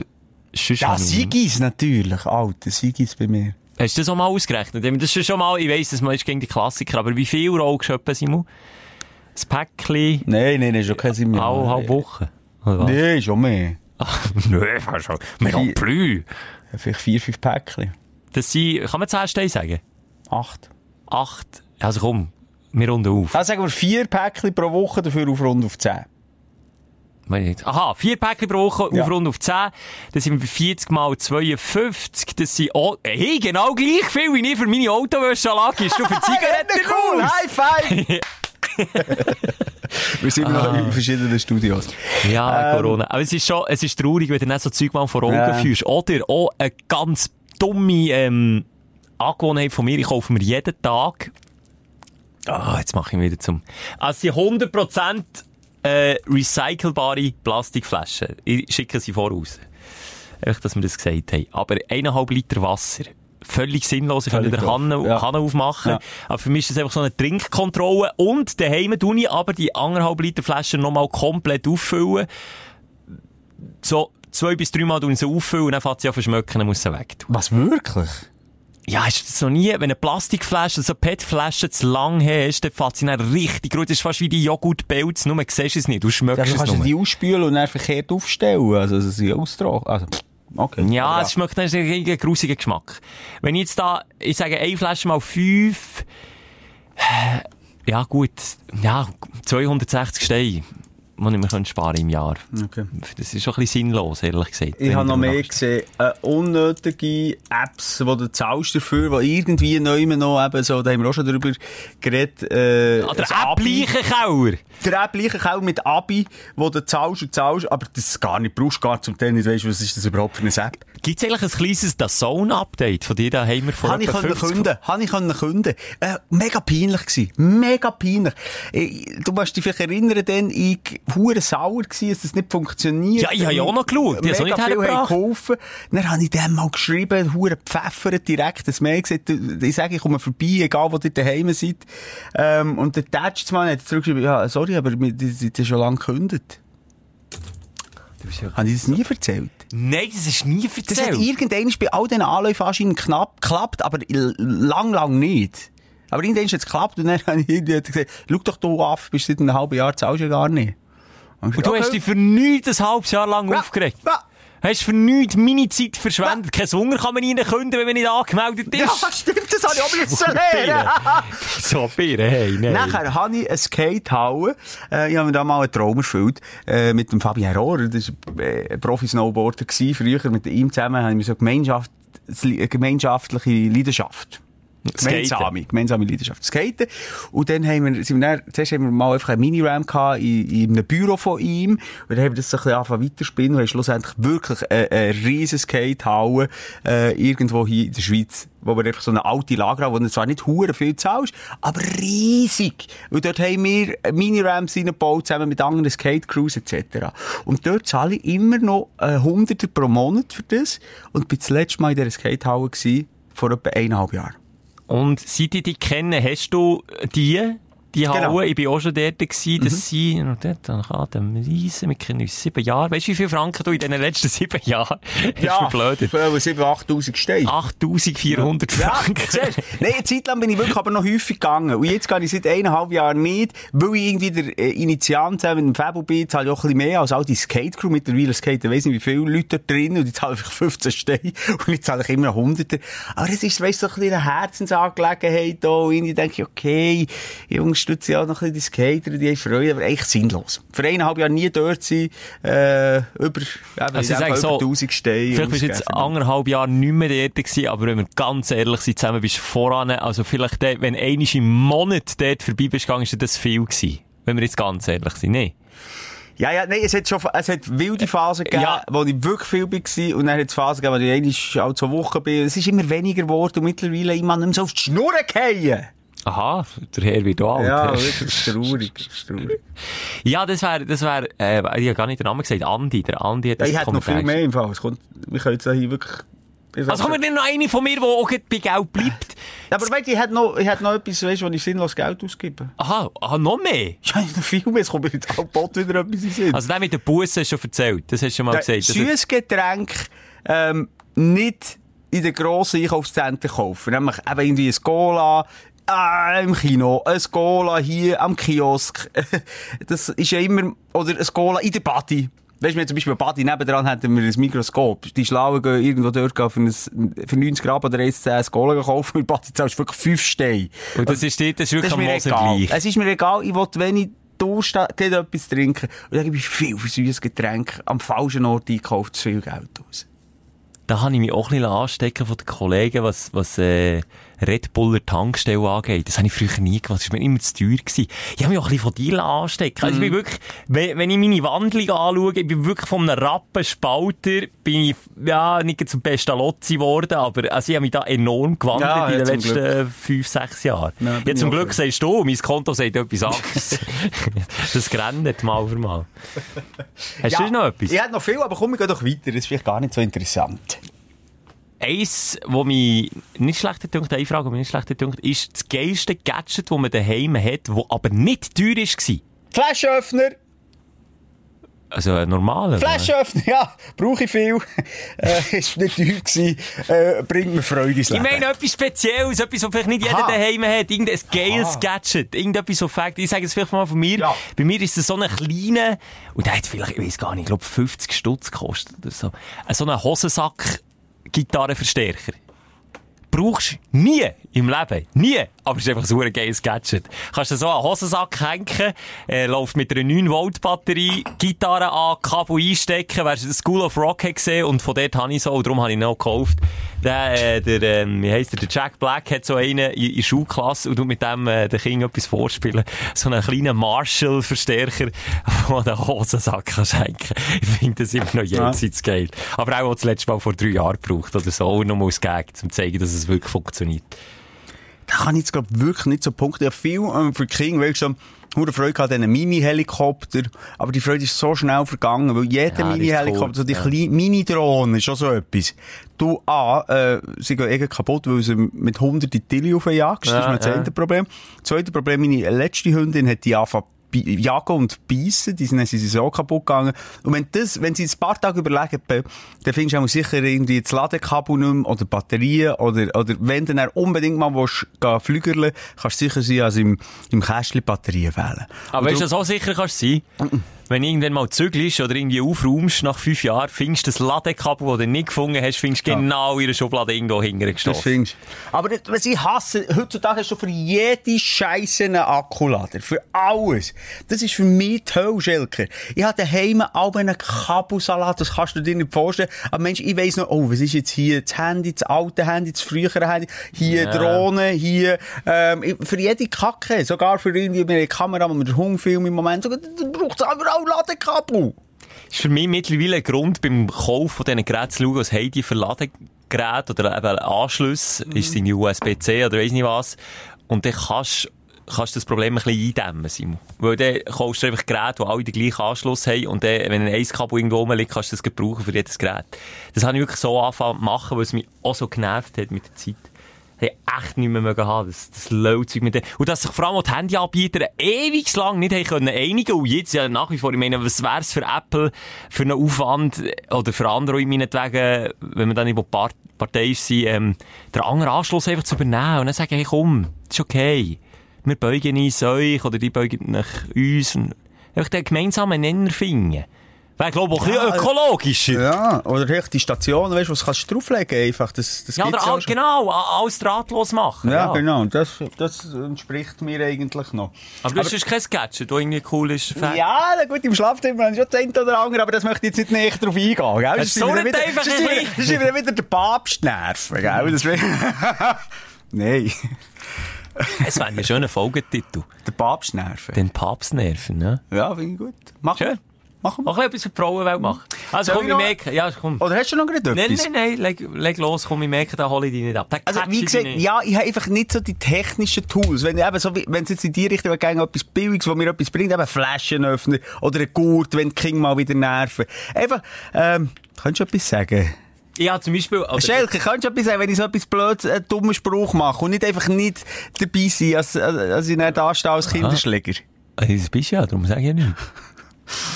Sonst Ja, Sigis natürlich, Alter, Sigis bei mir. Hast du das auch mal ausgerechnet? Das ist schon mal, ich weiss, das ist gegen die Klassiker, aber wie viel rauchst du etwa, Simon? Ein Päckchen, Nein, nein, nein, schon kein Sinn mehr. alle halbe Woche? Nein, schon mehr. Nein, fast schon. Non Vier- plus. Vielleicht vier, fünf Päckchen. Das sind, kann man 10 Steine sagen? Acht. Acht. Also komm, wir runden auf. Also sagen wir vier Päckchen pro Woche, dafür auf rund auf zehn. Aha, vier Päckchen pro Woche, Ja. auf rund auf 10. Das sind wir bei 40 mal 52. Das sind, oh, hey, genau gleich viel, wie ich für meine Autowäscheanlage ist. Du für Zigaretten cool. High five! Wir sind noch in verschiedenen Studios. Ja, Ähm. Corona. Aber es ist schon, es ist traurig, wenn du dann so Zeug mal vor Augen Ja. führst. Oder auch eine ganz dumme, ähm, Angewohnheit von mir. Ich kaufe mir jeden Tag, ah, jetzt mache ich ihn wieder zum, also die 100% äh, recycelbare Plastikflaschen. Ich schicke sie voraus. Einfach, dass wir das gesagt haben. Aber eineinhalb Liter Wasser. Völlig sinnlos. Ich könnte Völlig den doof. Hanne, Ja. Hanne aufmachen. Ja. Aber für mich ist das einfach so eine Trinkkontrolle. Und daheim tue ich aber die anderthalb Liter Flaschen nochmal komplett auffüllen. So zwei bis dreimal tue ich sie auffüllen und dann fängt sie an verschmöcken, dann muss sie weg. Was, wirklich? Ja, hast du das noch nie, wenn eine Plastikflasche, so PET-Flasche zu lang hast, dann fällt sie dann richtig gut. Das ist fast wie die Joghurtpelz, nur siehst es nicht, du Ja, schmeckst du es kannst nur. die ausspülen und dann verkehrt aufstellen. Also, dass sie austrocknen. Also, okay. Ja, es schmeckt dann einen grusigen Geschmack. Wenn ich jetzt da, ich sage, eine Flasche mal fünf, ja gut, ja, 260 Steine, die ich mir sparen im Jahr. Okay. Das ist schon ein bisschen sinnlos, ehrlich gesagt. Ich habe noch darüber mehr nachdenke. gesehen, äh, unnötige Apps, die du zahlst dafür, die irgendwie neu noch eben so, da haben wir auch schon drüber geredet, äh, Ah, der. App-Leichenkauer. Der App gleiche auch mit Abi, wo du zahlst und zahlst, aber das gar nicht brauchst, gar zum nicht weißt, was ist das überhaupt für eine App. Gibt es eigentlich ein kleines Dazone-Update von dir? Da haben wir vor Habe ich können 50 künden, habe ich können künden. Äh, mega peinlich gsi, mega peinlich. Äh, du musst dich vielleicht erinnern, denn ich hure sauer gsi, dass das nicht funktioniert. Ja, ich habe ja auch noch geschaut. Ich habe es auch Mega nicht viel geholfen. Dann habe ich dem mal geschrieben, hure pfeffert direkt das Mail gesagt, ich sage, ich komme vorbei, egal wo ihr daheim seid. Ähm, und der Touchsmann hat zurückgeschrieben, ja, sorry, aber wir die sind ja schon lange gekündigt. Habe ich das nie erzählt? Nein, das ist nie Das hat erzählt. irgendwann bei all diesen Anläufen anscheinend knapp geklappt, aber lang, lang nicht. Aber irgendwann hat es geklappt und dann habe ich gesagt, schau doch du auf, bist seit einem halben Jahr, zahlst du gar nicht. Und du hast dich für nichts ein halbes Jahr lang Ja, aufgeregt. ja. Hast für nichts meine Zeit verschwendet. Kein Hunger kann man reinkünden, wenn man nicht angemeldet ist. Ja, stimmt, das habe ich auch müssen lernen. so Bier, hey, nein. Nachher habe ich eine Skatehalle. Äh, ich habe mir da mal einen Traum erfüllt. Äh, mit dem Fabian Rohrer. Das war äh, ein Profi-Snowboarder. Früher mit ihm zusammen haben wir so Gemeinschaft, eine gemeinschaftliche Leidenschaft. Gemeinsame, gemeinsame Leidenschaft. Skaten. Und dann haben wir, sind wir dann, zuerst haben wir mal einfach einen Mini-Ram gehabt in, in einem Büro von ihm. Und dann haben wir das so ein bisschen angefangen weiterspinnen und haben schlussendlich wirklich eine, eine riesen Skatehalle, äh, irgendwo hier in der Schweiz. Wo wir einfach so eine alte Lager haben, wo du zwar nicht hure viel zahlst, aber riesig. Und dort haben wir Mini-Rams reingebaut, zusammen mit anderen Skate-Crews etc. Und dort zahle ich immer noch äh, Hunderte pro Monat für das. Und bin das letzte Mal in dieser Skatehalle gewesen, vor etwa eineinhalb Jahren. Und seit ich dich kenne, hast du die, die Halle, Genau. ich bin auch schon dort gewesen, dass sie, und dort, dann kann dem Riesen, kennen uns sieben Jahre. Weißt du, wie viel Franken du in den letzten sieben Jahren hast verblödet? für 7.000, 8'000 Steine. 8400 Ja, Franken. du? Nein, eine Zeit lang bin ich wirklich aber noch häufig gegangen. Und jetzt gehe ich seit eineinhalb Jahren nicht, weil ich irgendwie der äh, Initiant zusammen mit dem Fabo bin, zahle ich auch ein bisschen mehr als all die Skate-Crew. Mittlerweile skaten, weiss nicht wie viele Leute da drin und ich zahle einfach 15 Steine und ich zahle ich immer noch. Aber es ist, weißt du, so ein bisschen eine Herzensangelegenheit da und irgendwie denke ich, okay, ich unterstütze ja auch noch ein bisschen die Skater, die haben Freude, aber eigentlich sinnlos. Für eineinhalb Jahre nie dort sein, äh, über, eben, Also ich Fall so, über 1000 Steine. Vielleicht bist du jetzt anderthalb Jahre nicht mehr dort gewesen, aber wenn wir ganz ehrlich sind, zusammen bist du voran, also vielleicht, dort, wenn einmal im Monat dort vorbei bist gegangen, ist das viel gewesen. Wenn wir jetzt ganz ehrlich sind, nee. Ja, ja, nein, es hat schon, es hat wilde Phasen gegeben, Ja. wo ich wirklich viel war. Und dann hat es Phasen gegeben, wo ich einmal alle zwei Wochen bin. Es ist immer weniger geworden und mittlerweile immer nicht mehr so auf die Schnur fallen. Aha, der Herr wird auch alt. Ja, das ist traurig, das ist traurig. Ja, das wäre, das wäre, äh, ich habe gar nicht den Namen gesagt, Andi. Der Andi hat Ja, das ich hätte noch viel mehr im Fall. Es kommt, wir können jetzt hier wirklich... Also denn noch eine von mir, die auch bei Geld bleibt? Aber weißt ich hätte noch, ich hätte noch etwas, weißt, wo ich sinnlos Geld ausgebe. Aha, aha, noch mehr? Ja, ich habe noch viel mehr, es kommt mir jetzt auch bald wieder etwas in Sinn. Also der mit den Bussen hast du schon erzählt. Das hast du schon mal Der gesagt. Süßes Getränk, ähm, nicht in den grossen Einkaufszentren kaufen. Nämlich eben irgendwie ein Cola, ah, im Kino, ein Cola hier am Kiosk. Das ist ja immer, oder ein Cola in der Body. Weißt du, wir zum Beispiel bei Body nebendran hatten wir ein Mikroskop. Die Schlauen gehen irgendwo dort für, ein, für 90 Grad oder 1,10 ein Cola kaufen. Und Body zahlst du wirklich 5 Steine. Und das ist, dort- das ist wirklich Das ist am mir Moser egal. Es ist mir egal, ich will, wenn ich gleich etwas trinken. Und dann gebe ich viel für süßes Getränk am falschen Ort einkauft, zu viel Geld aus. Da habe ich mich auch ein bisschen anstecken von den Kollegen, was, was äh, Red Buller Tankstelle angeht. Das habe ich früher nie gemacht. Das war mir immer zu teuer. Gewesen. Ich habe mich auch ein bisschen von dir anstecken. Also ich bin wirklich, wenn, wenn ich meine Wandlung anschaue, ich bin wirklich von einem Rappenspalter, bin ich, ja, nicht zum Pestalozzi geworden, aber also ich habe mich da enorm gewandelt Ja, in ja, den letzten fünf, sechs Jahren. Ja, ja, ich zum Glück sagst du, mein Konto sagt etwas anderes. das grennt mal für mal. Hast du noch etwas? Ich hätte noch viel, aber komm, wir gehen doch weiter. Das ist vielleicht gar nicht so interessant. Eins, wo mich nicht schlechter dünkt, eine Frage, die mich nicht schlechter dünkt, ist das geilste Gadget, das man daheim hat, das aber nicht teuer war. Flaschenöffner! Also ein normaler? Flaschenöffner, ja, brauche ich viel. äh, ist nicht teuer gewesen. Äh, bringt mir Freude ins Ich Leben. meine etwas Spezielles, etwas, was vielleicht nicht jeder Aha. daheim hat. Irgendein geiles Gadget. Irgendetwas so Fact. Ich sage es vielleicht mal von mir. Ja. Bei mir ist es so ein kleiner, und der hat vielleicht, ich weiß gar nicht, ich glaube 50 Stutz gekostet oder so. Äh, So ein Hosensack-Gitarrenverstärker. Brauchst nie im Leben. Nie. Aber es ist einfach so ein geiles Gadget. Kannst du so einen Hosensack hängen, äh, läuft mit einer 9-Volt-Batterie, Gitarre an, Kabel einstecken, wer School of Rock hat gesehen und von dort habe ich so, und darum habe ich ihn noch gekauft. Der, äh, der, ähm, wie heisst der, der Jack Black hat so einen in, in Schulklasse und du mit dem, äh, den Kindern etwas vorspielen. So einen kleinen Marshall-Verstärker, wo du den Hosensack kannst hängen. Ich finde das immer noch jenseits geil. Aber auch, das letzte Mal vor drei Jahren gebraucht oder so, nur mal als Gag, um zu zeigen, dass es wirklich funktioniert. Da kann ich jetzt glaub, wirklich nicht so punkten. Ich habe viel ähm, für Kinder, weil ich so hure Freude hatte an diesen Mini-Helikopter. Aber die Freude ist so schnell vergangen, weil jeder Ja, Mini-Helikopter, cool, so die ja. kleinen Mini-Drohnen, ist schon so etwas. Du, A, äh, sie gehen irgendwie kaputt, weil sie mit hunderten Tilly aufjagst. das ist Ja, mein ja. zweites Problem. Zweites Problem, meine letzte Hündin hat die angefangen jagen und beißen, die sind, dann sind sie so kaputt gegangen. Und wenn das, wenn sie ein paar Tage überlegen, dann findest du auch sicher irgendwie das Ladekabel nicht mehr, oder Batterien, oder, oder wenn du dann unbedingt mal willst, gehen flügerle, kannst du sicher sein, dass im, im Kästchen Batterien fehlen. Aber weißt du, so sicher kannst du sein? Wenn du irgendwann mal zügelst oder irgendwie aufräumst nach fünf Jahren, findest du das Ladekabel, das du nicht gefunden hast, findest du genau in der Schublade irgendwo hinterher Das gestoßen. findest du. Aber was ich hasse, heutzutage hast du für jede Scheisse einen Akkulader. Für alles. Das ist für mich die Hölle, Schelker. Ich habe daheim auch einen Kabelsalat, das kannst du dir nicht vorstellen. Aber Mensch, ich weiss noch, oh, was ist jetzt hier das Handy, das alte Handy, das frühere Handy, hier Ja. Drohne, hier, ähm, für jede Kacke, sogar für irgendwie eine Kamera, wo man den Hund filmt im Moment, sogar, da braucht es aber auch Ladekabel. ist für mich mittlerweile ein Grund, beim Kauf von diesen Geräten zu schauen, was haben die für Ladegeräte oder eben Anschlüsse, ist es USB-C oder weiss nicht was. Und dann kannst kannst du das Problem ein bisschen eindämmen, Simon. Weil dann kaufst du einfach Geräte, die alle den gleichen Anschluss haben und dann, wenn ein Kabel irgendwo rumliegt, kannst du das gebrauchen für jedes Gerät. Das habe ich wirklich so angefangen zu machen, weil es mich auch so genervt hat mit der Zeit. Ich echt nicht mehr haben, das, das Low-Zeug mit dem. Und dass sich vor allem die Handyanbieter ewig lang nicht haben können einigen. Und jetzt ja nach wie vor, ich meine, was wär's für Apple für einen Aufwand, oder für Android meinetwegen, wenn man dann nicht Part Partei ist, ähm, der andere Anschluss einfach zu übernehmen und dann sagen, hey komm, ist okay. Wir beugen uns euch, oder die beugen nach uns, einfach den gemeinsamen Nenner finden. Wäre, glaube ich, auch ein bisschen ökologischer. Ja, oder vielleicht die Station, weißt du, was kannst du drauflegen einfach, das, das Ja, oder all, genau, alles drahtlos machen. Ja, genau, das, das entspricht mir eigentlich noch. Aber das ist kein Gadget, das irgendwie cool ist. Fact. Ja, gut, im Schlafzimmer haben schon das eine oder andere, aber das möchte ich jetzt nicht näher drauf eingehen, gell? Das soll wieder, nicht wieder, einfach das ist ein wieder, das ist wieder, der Papst nerven, gell? Das wär- Nein, Es wäre ein schöner Folgetitel. der Papst nerven. Den Papstnerven, ne? Ja, finde ich gut. Wir. Schön. Machen wir. Auch etwas für die Frauenwelt machen. Also Soll komm, ich ich noch- merke, ja, komm. Oder hast du noch gerade Nein, etwas? nein, nein, leg, leg los, komm, ich merke, da hole ich dich nicht ab. Also, catch wie ich gesagt, nicht. ja, ich habe einfach nicht so die technischen Tools. Wenn, eben so, wenn es jetzt in die Richtung geht, etwas Billiges, was mir etwas bringt, eben Flaschenöffner oder ein Gurt, wenn die Kinder mal wieder nerven. Einfach, ähm, kannst du etwas sagen? Ja, zum Beispiel, oder, Schelke, kannst du etwas sagen, wenn ich so etwas blöd, einen dummen Spruch mache und nicht einfach nicht dabei sein, als, als ich nicht da stehe als Kinderschläger? Das bist du ja, darum sage ich ja nicht.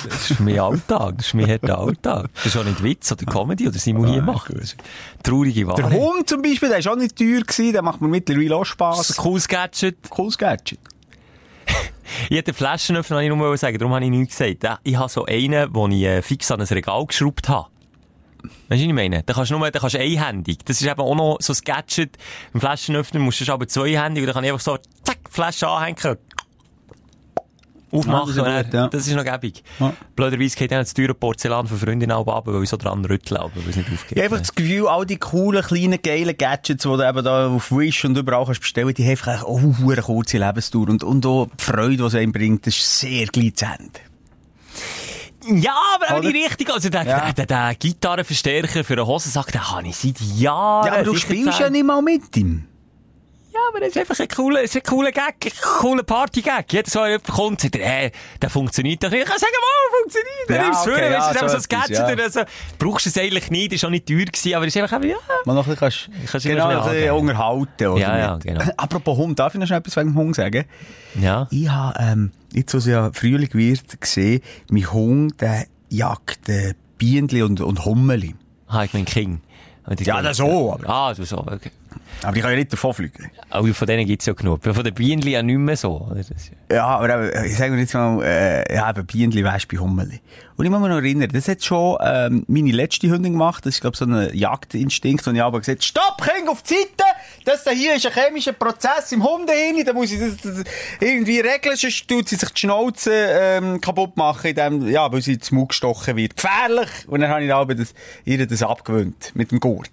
Das ist mich Alltag, das ist mich harter Alltag. Das ist auch nicht Witz oder Comedy oder Simon hier. Das ist traurige Der Wahrheit. Hund zum Beispiel, der ist auch nicht teuer gewesen, der macht mir mittlerweile auch Spass. cooles Gadget. Cooles Gadget. Ich hätte den Flaschenöffner wollte ich nur sagen, darum habe ich nichts gesagt. Ich habe so einen, den ich äh, fix an ein Regal geschraubt habe. Weißt du, was ich meine? Da kannst du nur, da kannst du einhändig. Das ist eben auch noch so ein Gadget. Im Flaschenöffner musst du aber zweihändig und dann kann ich einfach so, zack, Flasche anhängen. Aufmachen. Ja, das ja. das ist noch gäbig. Ja. Blöderweise geht dann das teure Porzellan von Freundinnen auch ab, weil ich so dran rüttle, aber weil es nicht aufgeht. Ich habe einfach das Gefühl, all die coolen, kleinen, geilen Gadgets, die du eben da auf Wish und überall kannst bestellen, die haben einfach auch eine kurze Lebensdauer. Und, und auch die Freude, die es einem bringt, das ist sehr Ende. Ja, aber auch die richtige. Also, der, Ja. der, der Gitarrenverstärker für eine Hosensack, den habe ich seit Jahren. Ja, aber du spielst ja nicht mal mit ihm. Aber das ist einfach ein cooler, ist ein cooler Gag, ein cooler Party-Gag. Jedes Mal jemand kommt sagt, hey, der funktioniert doch nicht. Ich kann sagen, mal, funktioniert. Dann Ja, nimmst du okay, okay, ja, so so ein Gadget ja. oder so. Brauchst du es eigentlich nicht, ist auch nicht teuer gewesen, aber es ist einfach, ja. Man noch ein bisschen kannst, Kannst genau, ein bisschen unterhalten, oder Ja, ja, genau. Apropos Hund, darf ich noch schnell etwas wegen dem Hund sagen? Ja. Ich habe, ähm, jetzt, es ja Frühling wird, gesehen, mein Hund, der jagt äh, Bienenli und, und Hummeli. Ah, ich mein King. Ja, das so, aber- Ah, du so, okay. Aber die können ja nicht davonfliegen. Aber von denen gibt's ja genug. Von den Bienen ja nicht mehr so. Ja, aber äh, ich sage jetzt mal, äh, ja, eben Bienenli, Wespe, Hummeli. Und ich muss mich noch erinnern, das hat schon ähm, meine letzte Hündin gemacht. Das ist, glaube ich, so ein Jagdinstinkt. Und ich habe gesagt, stopp, Kind, auf die Seite! Das da hier ist ein chemischer Prozess im Hundehirn. Da muss ich das, das irgendwie regeln, sonst tut sie sich die Schnauze ähm, kaputt machen, indem, ja, weil sie ins Mund gestochen wird. Gefährlich! Und dann habe ich aber das, ihr das abgewöhnt. Mit dem Gurt.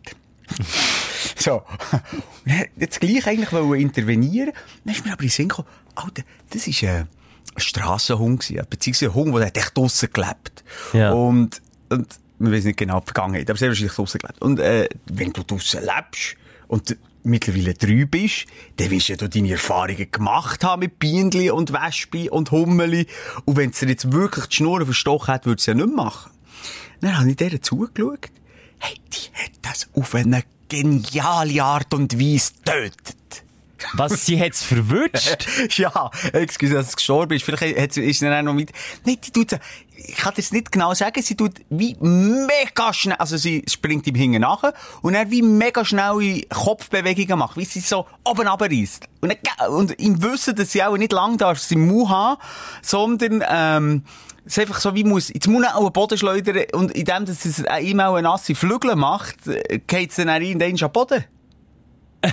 So. Jetzt gleich eigentlich wollen intervenieren. Dann ist mir aber in den Sinn gekommen, Alter, das ist ein Strassenhund gewesen, beziehungsweise ein Hund, der hat echt draussen gelebt. Ja. Und, und, man weiß nicht genau die Vergangenheit, aber sehr wahrscheinlich draussen gelebt. Und, äh, wenn du draussen lebst und mittlerweile drei bist, dann wirst ja du deine Erfahrungen gemacht haben mit Bienenli und Wespen und Hummeli. Und wenn es dir jetzt wirklich die Schnur verstochen hat, würdest du es ja nicht machen. Dann habe ich der zugeschaut. Hey, die hat das auf eine geniale Art und Weise getötet. Was, sie hat's verwünscht? ja, excuse, dass es gestorben ist. Vielleicht ist sie dann noch mit, nein, die tut, ich kann das nicht genau sagen, sie tut wie mega schnell, also sie springt ihm hinten nach und dann wie mega schnelle Kopfbewegungen macht, wie sie so oben runterreisst. Und, dann, und im Wissen, dass sie auch nicht lang darf sie Mund haben, sondern, ähm, es ist einfach so, wie muss, jetzt muss auch einen Boden schleudern und in dem, dass es ihm auch eine nasse Flügel macht, äh, geht es dann auch in den Boden.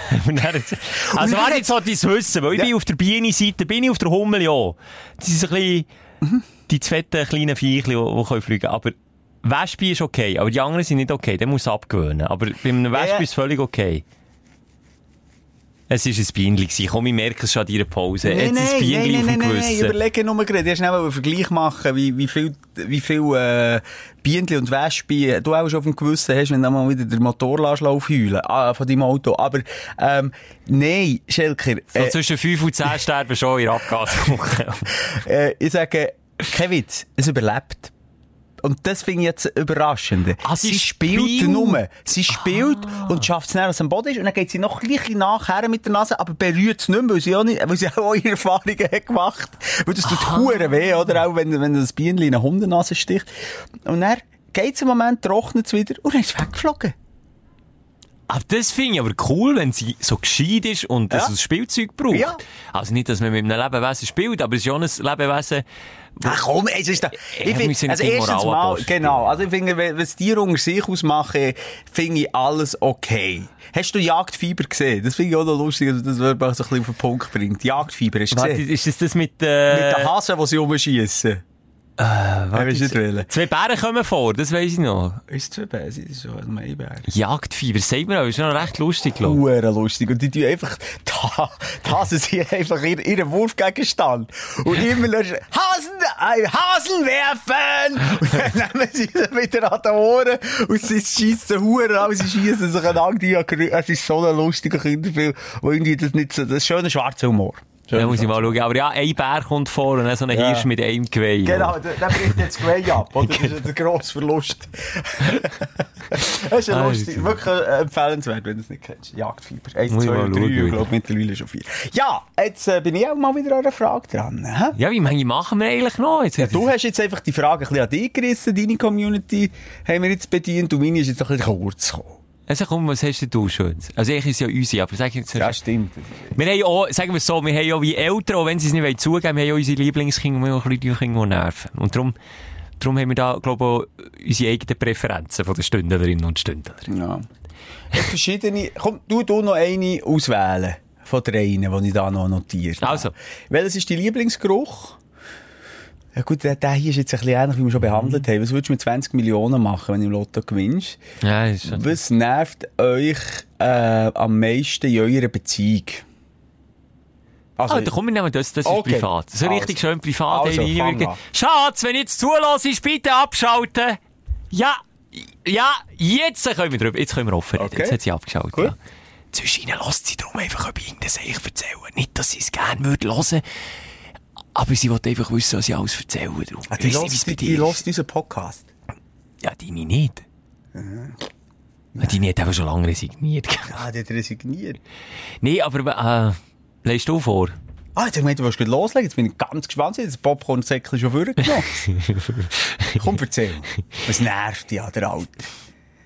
Also, warte jetzt so dein Wissen, weil ich Ja. bin auf der Bienenseite, bin ich auf der Hummel, ja. Das sind so ein bisschen, Mhm. die fetten kleinen Viechchen, die, die können fliegen Aber Wespe ist okay, aber die anderen sind nicht okay, den muss abgewöhnen. Aber bei einem Wespe ja. ist es völlig okay. Es war ein gewesen. Komm, ich merke es schon an deiner Pause. Jetzt ist ein Bienenli auf dem nein, Gewissen. überlege nur gerade. Ich schnell einen Vergleich machen, wie, wie viel, wie viel, äh, Bienenli und Wespe du auch schon auf dem Gewissen hast, wenn du mal wieder den Motor lässt aufheulen, ah, von deinem Auto. Aber, ähm, nein, Schelker, so äh, zwischen 5 und 10 sterben schon in Abgaswoche. äh, ich sage, Witz, es überlebt. Und das finde ich jetzt überraschend. Ah, sie sie spielt spielt? nur. Sie spielt und schafft es näher, als am Boden ist. Und dann geht sie noch ein bisschen nachher mit der Nase, aber berührt es nicht mehr, weil sie auch, nicht, weil sie auch ihre Erfahrungen hat gemacht. Weil das tut Huren weh, oder? Auch wenn, wenn das Bienenli in eine Hundenase sticht. Und dann geht es im Moment, trocknet es wieder und dann ist weggeflogen. Aber das finde ich aber cool, wenn sie so gescheit ist und das Ja. als Spielzeug braucht. Ja. Also nicht, dass man mit einem Lebewesen spielt, aber es ist schon ein Lebewesen, Ach komm, es ist da. Ich wir find, sind also erstens mal, genau. Also ich finde, wenn, es Tiere unter sich ausmachen, finde ich alles okay. Hast du Jagdfieber gesehen? Das finde ich auch noch lustig, dass das so ein bisschen auf den Punkt bringt. Jagdfieber, hast du Warte, gesehen? ist das das mit, äh, Mit den Hasen, die sie rumschiessen. Äh, du nicht wollen? zwei Bären kommen vor, das weiss ich noch. Ist zwei Sie ist so ein Maibär. Jagdfieber, sagt mir auch, ist noch recht lustig, glaube ich. Lustig. Und die tun einfach, da, da sind einfach ihr, ihren Wurfgegenstand. Und immer löschen, Hasen, äh, Hasen werfen! Und dann nehmen sie sie wieder an den Ohren und sie schiessen Huren an, sie schiessen sich an die Es ist so ein lustiger Kinderfilm, wo irgendwie das nicht so, das ist schöner schwarzer Humor. Da muss ich mal schauen. Aber ja, ein Bär kommt vor und dann so ein Ja. Hirsch mit einem Geweih. Genau, der, der bricht jetzt Geweih ab, oder? Das ist ein grosser Verlust. das ist Ah, lustig, wirklich äh, empfehlenswert, wenn du es nicht kennst. Jagdfieber. Eins, Muss zwei, drei, ich glaube mittlerweile schon vier. Ja, jetzt äh, bin ich auch mal wieder an einer Frage dran. Hä? Ja, wie viele machen wir eigentlich noch? Jetzt, Ja, du hast jetzt einfach die Frage ein bisschen an dich gerissen, deine Community haben wir jetzt bedient und meine ist jetzt ein bisschen kurz gekommen. Also komm, was hast denn du Schönes? Also eigentlich ist ja unsere, aber sag jetzt... Ja, stimmt. Wir haben ja auch, sagen wir es so, wir haben ja wie Eltern, auch wenn sie es nicht zugeben, wir haben ja unsere Lieblingskinder, wir haben auch ein bisschen Kinder, die nerven. Und darum, darum haben wir da, glaube ich, auch unsere eigenen Präferenzen von den Stündlerinnen und Stündler. Ja. Ich verschiedene, komm, du, du noch eine auswählen von drei, die ich da noch notiert habe. Also. Welches ist dein Lieblingsgeruch? Ja gut, der, der hier ist jetzt ein bisschen ähnlich, wie wir schon behandelt haben. Was würdest du mit 20 Millionen machen, wenn du im Lotto gewinnst? Ja, ist schon. Was nervt euch äh, am meisten in eurer Beziehung? Also, Ah, da kommen wir nehmen das, das ist Okay. privat. So Also. richtig schön privat. Also, an. Schatz, wenn du jetzt zulässt, bitte abschalten. Ja, ja, jetzt können wir drüber, jetzt können wir offen reden. Okay. Jetzt hat sie abgeschaltet. Gut. Ja. Zwischen ihnen lässt sie darum einfach ich irgendein Seich erzählen. Nicht, dass sie es gerne würde hören. Aber sie wollte einfach wissen, was ich alles erzähle. Darum. Ah, die bei die, die ist. unseren Podcast. Ja, deine nicht. Ja. Deine hat eben schon lange resigniert. Ah, die hat resigniert. nee, aber, äh, lässt du vor? Ah, jetzt gemeint, du willst loslegen. Jetzt bin ich ganz gespannt. Jetzt das Popcorn-Säckchen schon vorgenommen. Komm, erzähl. Was nervt an der Alte?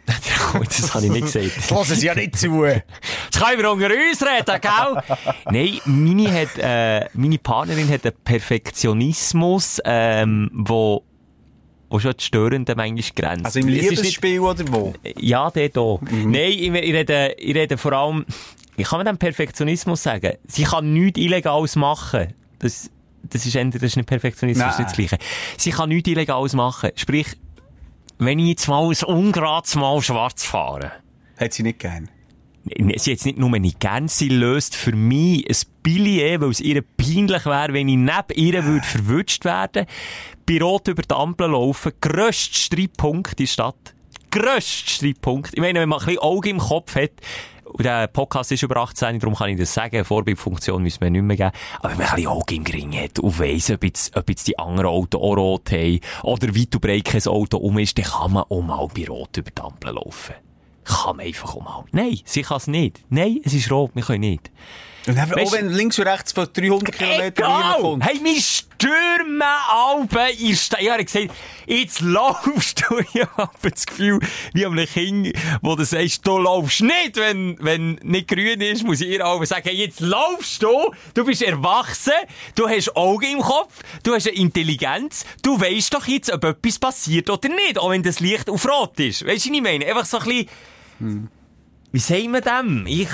das habe ich nicht gesagt. Das hören sie ja nicht zu. Jetzt können wir unter uns reden, gell? Nein, meine, hat, äh, meine Partnerin hat einen Perfektionismus, ähm, wo, wo schon die störende manchmal grenzt. Also im Es ist nicht- Liebesspiel oder wo? Ja, der hier. Nein, ich, ich, rede, ich rede vor allem, ich kann mir den Perfektionismus sagen. Sie kann nichts Illegales machen. Das, das ist entweder, das ist nicht Perfektionismus, das ist nicht das Gleiche. Sie kann nichts Illegales machen. Sprich, wenn ich jetzt mal ein ungerades Mal schwarz fahre, Hat sie nicht gern. sie jetzt nicht nur nicht gern, sie löst für mich ein Billet, weil es ihr peinlich wäre, wenn ich neben ihr würde verwünscht werden, bei Rot über die Ampel laufen, grösster Streitpunkt in der Stadt. Grösster Streitpunkt. Ich meine, wenn man ein bisschen Auge im Kopf hat, der Podcast ist über 18, darum kann ich das sagen, Vorbildfunktion müssen wir nicht mehr geben, aber wenn man ein bisschen Auge im Gring hat und weiss, ob jetzt, ob jetzt die anderen Autos auch rot haben, oder weit und breit kein Auto um ist, dann kann man auch mal bei Rot über die Ampel laufen. Kann man einfach auch mal. Nein, sie kann es nicht. Nein, es ist rot, wir können nicht. Und Weißt auch wenn links und rechts von 300 Kilometern Egal! reinkommt. Hey, wir stürmen Alben in Stadt. Ich habe gesagt, jetzt laufst du. Ich habe das Gefühl, wie am Kind, wo du sagst, du laufst nicht, wenn, wenn nicht grün ist, muss ich ihr Alben sagen, hey, jetzt laufst du. Du bist erwachsen. Du hast Augen im Kopf. Du hast eine Intelligenz. Du weißt doch jetzt, ob etwas passiert oder nicht. Auch wenn das Licht auf Rot ist. Weißt du, was ich meine? Einfach so ein bisschen, wie sagen wir dem? Ich,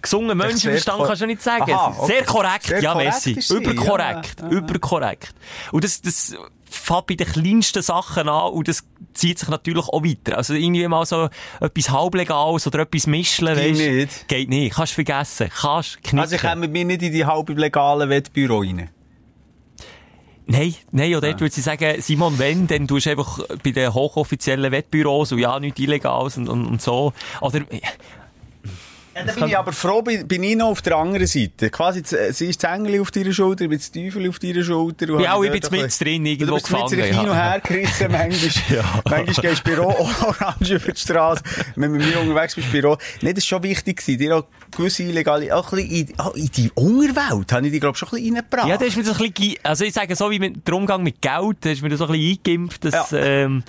gesungen Menschenverstand kannst du nicht sagen. Aha, okay. Sehr korrekt, Sehr ja, korrekt Messi. Überkorrekt, ja, überkorrekt. Und das, das fängt bei den kleinsten Sachen an und das zieht sich natürlich auch weiter. Also irgendwie mal so etwas halblegales oder etwas mischen, Geht weisst. nicht. Geht nicht. Kannst vergessen. Kannst knicken. Also ich komme mit mir nicht in die halb legalen Wettbüro rein. Nein, nein, oder dort würde sie sagen, Simon, wenn, dann tust du einfach bei den hochoffiziellen Wettbüros und ja, nichts Illegales und, und, und so. Oder, Ja, da bin ich aber froh, bin, bin ich noch auf der anderen Seite. Quasi, sie ist das Engel auf deiner Schulter, ich bin das Teufel auf deiner Schulter. und Ja, ich bin mit drin, irgendwo Du bist mit gefangen, hin und ja. her gerissen, manchmal. Manchmal gehst du Büro orange über die Straße. Wenn du mit mir unterwegs bist, Büro. Nee, das ist schon wichtig gewesen. Dir auch gewisse illegale, auch ein bisschen in, auch in die Unterwelt habe ich die, glaube ich, schon ein bisschen reingebracht. Ja, da ist mir so ein bisschen, also ich sage so wie mit der Umgang mit Geld, da ist mir das so ein bisschen eingeimpft, dass, Ja. ähm,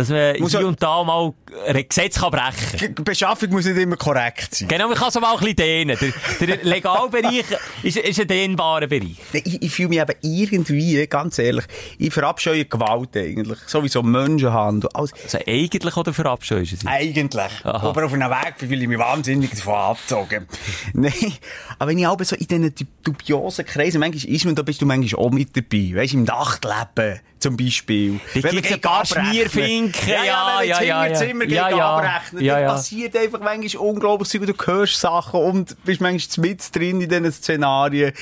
dass man Muss hier und da mal ein Gesetz kann brechen kann. Die Beschaffung muss nicht immer korrekt sein. Genau, man kann es auch ein bisschen dehnen. Der, der Legalbereich ist, ist ein dehnbarer Bereich. Ich, ich fühle mich eben irgendwie, ganz ehrlich, ich verabscheue Gewalt eigentlich. Sowieso Menschenhandel. Also, Also eigentlich oder verabscheust du sie? Eigentlich. Aha. Aber auf einem Weg fühle ich mich wahnsinnig davon abgezogen. Nein. Aber wenn ich aber so in diesen du- dubiosen Kreisen, manchmal ist man, da bist du manchmal auch mit dabei. Weißt du, im Nachtleben zum Beispiel. Da man gibt's ein paar abrechnen- Schmierfinken, Ja, ja, ja, wenn ja, ja. Zimmer Ja, ja. abrechnet, Ja, ja. passiert einfach manchmal unglaublich viel. Du hörst Sachen und bist manchmal mit drin in diesen Szenarien.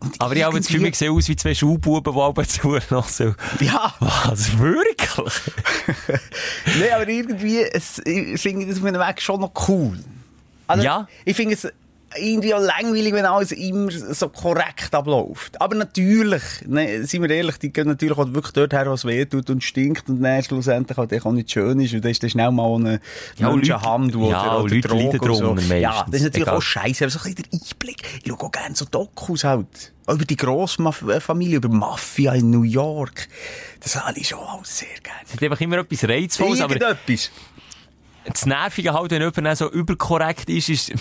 Und Aber ich habe das Gefühl, wir sehen aus wie zwei Schulbuben, die aber zulassen. Ja. Was, wirklich? Nein, aber irgendwie, es, ich finde das auf einem Weg schon noch cool. Also, Ja. Ich finde es irgendwie auch langweilig, wenn alles immer so korrekt abläuft. Aber natürlich, ne, seien wir ehrlich, die gehen natürlich auch wirklich dort her, was weh tut und stinkt und dann schlussendlich halt auch nicht schön ist und dann ist dann schnell mal eine Ja, Leute- oder, ja, oder Leute Drogen und so. Ja, das ist natürlich Egal. auch scheiße, aber so ein bisschen der Einblick. Ich schaue auch gerne so Dokus halt. Auch über die Grossfamilie, über Mafia in New York. Das habe ich schon alles sehr gerne. Es hat einfach immer etwas Reizvolles, aber Irgendetwas. das Nervige halt, wenn jemand so überkorrekt ist, ist,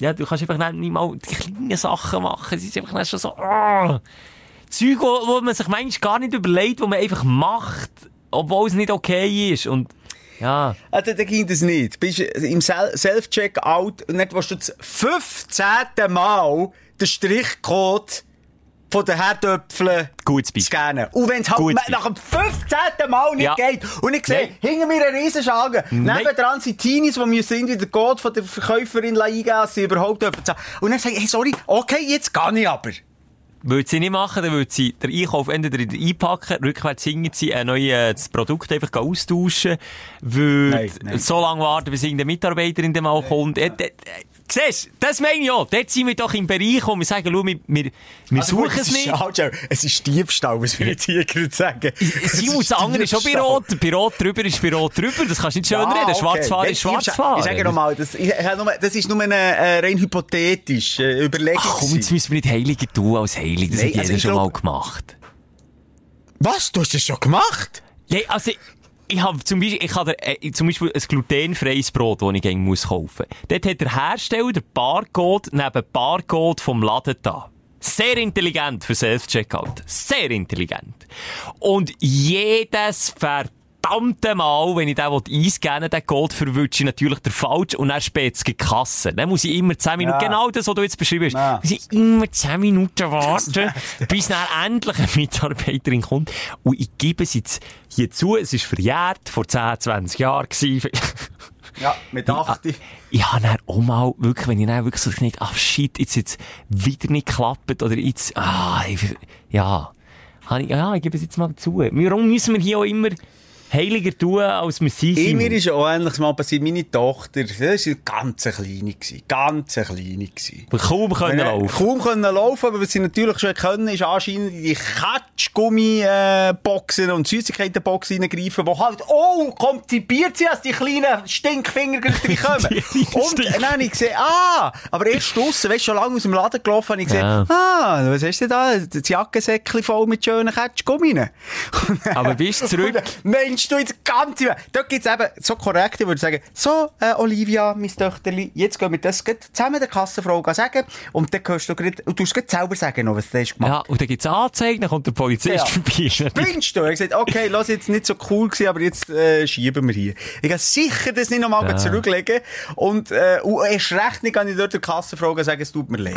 ja, du kannst einfach nicht mal die kleinen Sachen machen. Es ist einfach schon so, ah. Zeug, wo, man sich manchmal gar nicht überlegt, wo man einfach macht, obwohl es nicht okay ist. Und, ja. Ah, dann, ging das nicht. Bist im Sel- Self-Checkout und dann willst du das 15. Mal den Strichcode von den Herdöpfeln Gutes Beispiel. scannen. Und wenn es halt Gutes nach dem 15. Mal nicht Ja. geht und ich sehe, Nein. hinter mir eine Riesenschlange, Nein. nebendran sind Teenies, die müssen irgendwie den Code von der Verkäuferin eingeben, sie überhaupt dürfen zahlen. Und dann sage ich, hey, sorry, okay, jetzt gehe ich aber. Würde sie nicht machen, dann würde sie den Einkauf entweder wieder einpacken, rückwärts hingen sie ein neues Produkt einfach austauschen, würde so lange warten, bis irgendeine Mitarbeiterin dann mal kommt. Äh, äh, Siehst du, das meine ich auch. Dort sind wir doch im Bereich, wo wir sagen, schau, wir, wir, wir Also gut, suchen es ist- nicht. schau, Es ist Diebstahl, was wir jetzt hier gerade sagen. Es Simon, ist das andere ist schon bei. Rot. Bei Rot drüber ist bei Rot drüber. Das kannst du nicht schön Ah, reden. okay. Schwarzfahren Nein, ist Schwarzfahren. Ich sage nochmal, das, ich, nur- das ist nur eine äh, rein hypothetisch äh, Überlegung. Ach komm, jetzt müssen wir nicht heiliger tun als heilig. Das Nein, hat jeder also schon glaub- mal gemacht. Was? Du hast das schon gemacht? Ja, also, ich habe zum Beispiel, ich habe äh, zum Beispiel ein glutenfreies Brot, das ich gerne muss kaufen. Dort hat der Hersteller den Barcode neben Barcode vom Laden da. Sehr intelligent für Self-Checkout. Sehr intelligent. Und jedes verdammte Mal, wenn ich den einscannen will, den Code verwünsche ich natürlich der falsch und dann spät es die Kasse. Dann muss ich immer 10 Minuten, Ja. genau das, was du jetzt beschrieben hast, Ja. muss ich immer 10 Minuten warten, bis dann endlich eine Mitarbeiterin kommt. Und ich gebe es jetzt hier zu, es ist verjährt, vor 10, 20 Jahren gewesen. Ja, mit 80. Ich habe dann auch mal, wirklich, wenn ich dann wirklich so gedacht, ach shit, jetzt jetzt wieder nicht geklappt, oder jetzt, ah, ich, ja. Ich, ja, ich gebe es jetzt mal zu. Warum müssen wir hier auch immer heiliger tun, als wir sind? Ich, Simon? mir ist auch ähnliches mal passiert. Meine Tochter, das war ganz kleine. gewesen, Ganz kleine. Wir kaum können laufen. Kaum können laufen, aber was sie natürlich schon können, ist anscheinend in die Katschgummi-Boxen und Süßigkeiten-Boxen reingreifen, die halt, oh, konzipiert sie, als die kleinen Stinkfinger gleich. Die kleinen und dann habe ich gesehen, ah, aber erst draussen, weißt du, schon lange aus dem Laden gelaufen, habe ich gesehen, Ja. ah, was hast du da? Das Jackensäckchen voll mit schönen Katschgummi. Aber bist du zurück? Meinst du jetzt ganz im... Dort gibt's eben so korrekt, ich würde sagen, so, äh, Olivia, mein Töchterli, jetzt gehen wir das zusammen der Kassenfrau sagen und dann hörst du grad, und du grad selber sagen, noch, was du hast gemacht. Ja, und dann gibt's Anzeigen, dann kommt der Polizist Ja. vorbei. Spinnst du? Er hat gesagt, okay, lass jetzt nicht so cool gewesen, aber jetzt äh, schieben wir hier. Ich kann sicher das nicht nochmal Ja. zurücklegen und, äh, und erst recht nicht kann ich dort der Kassenfrau sagen, es tut mir leid.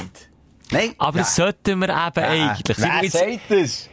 Nein. Aber das sollten wir eben eigentlich. Simon, Wer sagt das?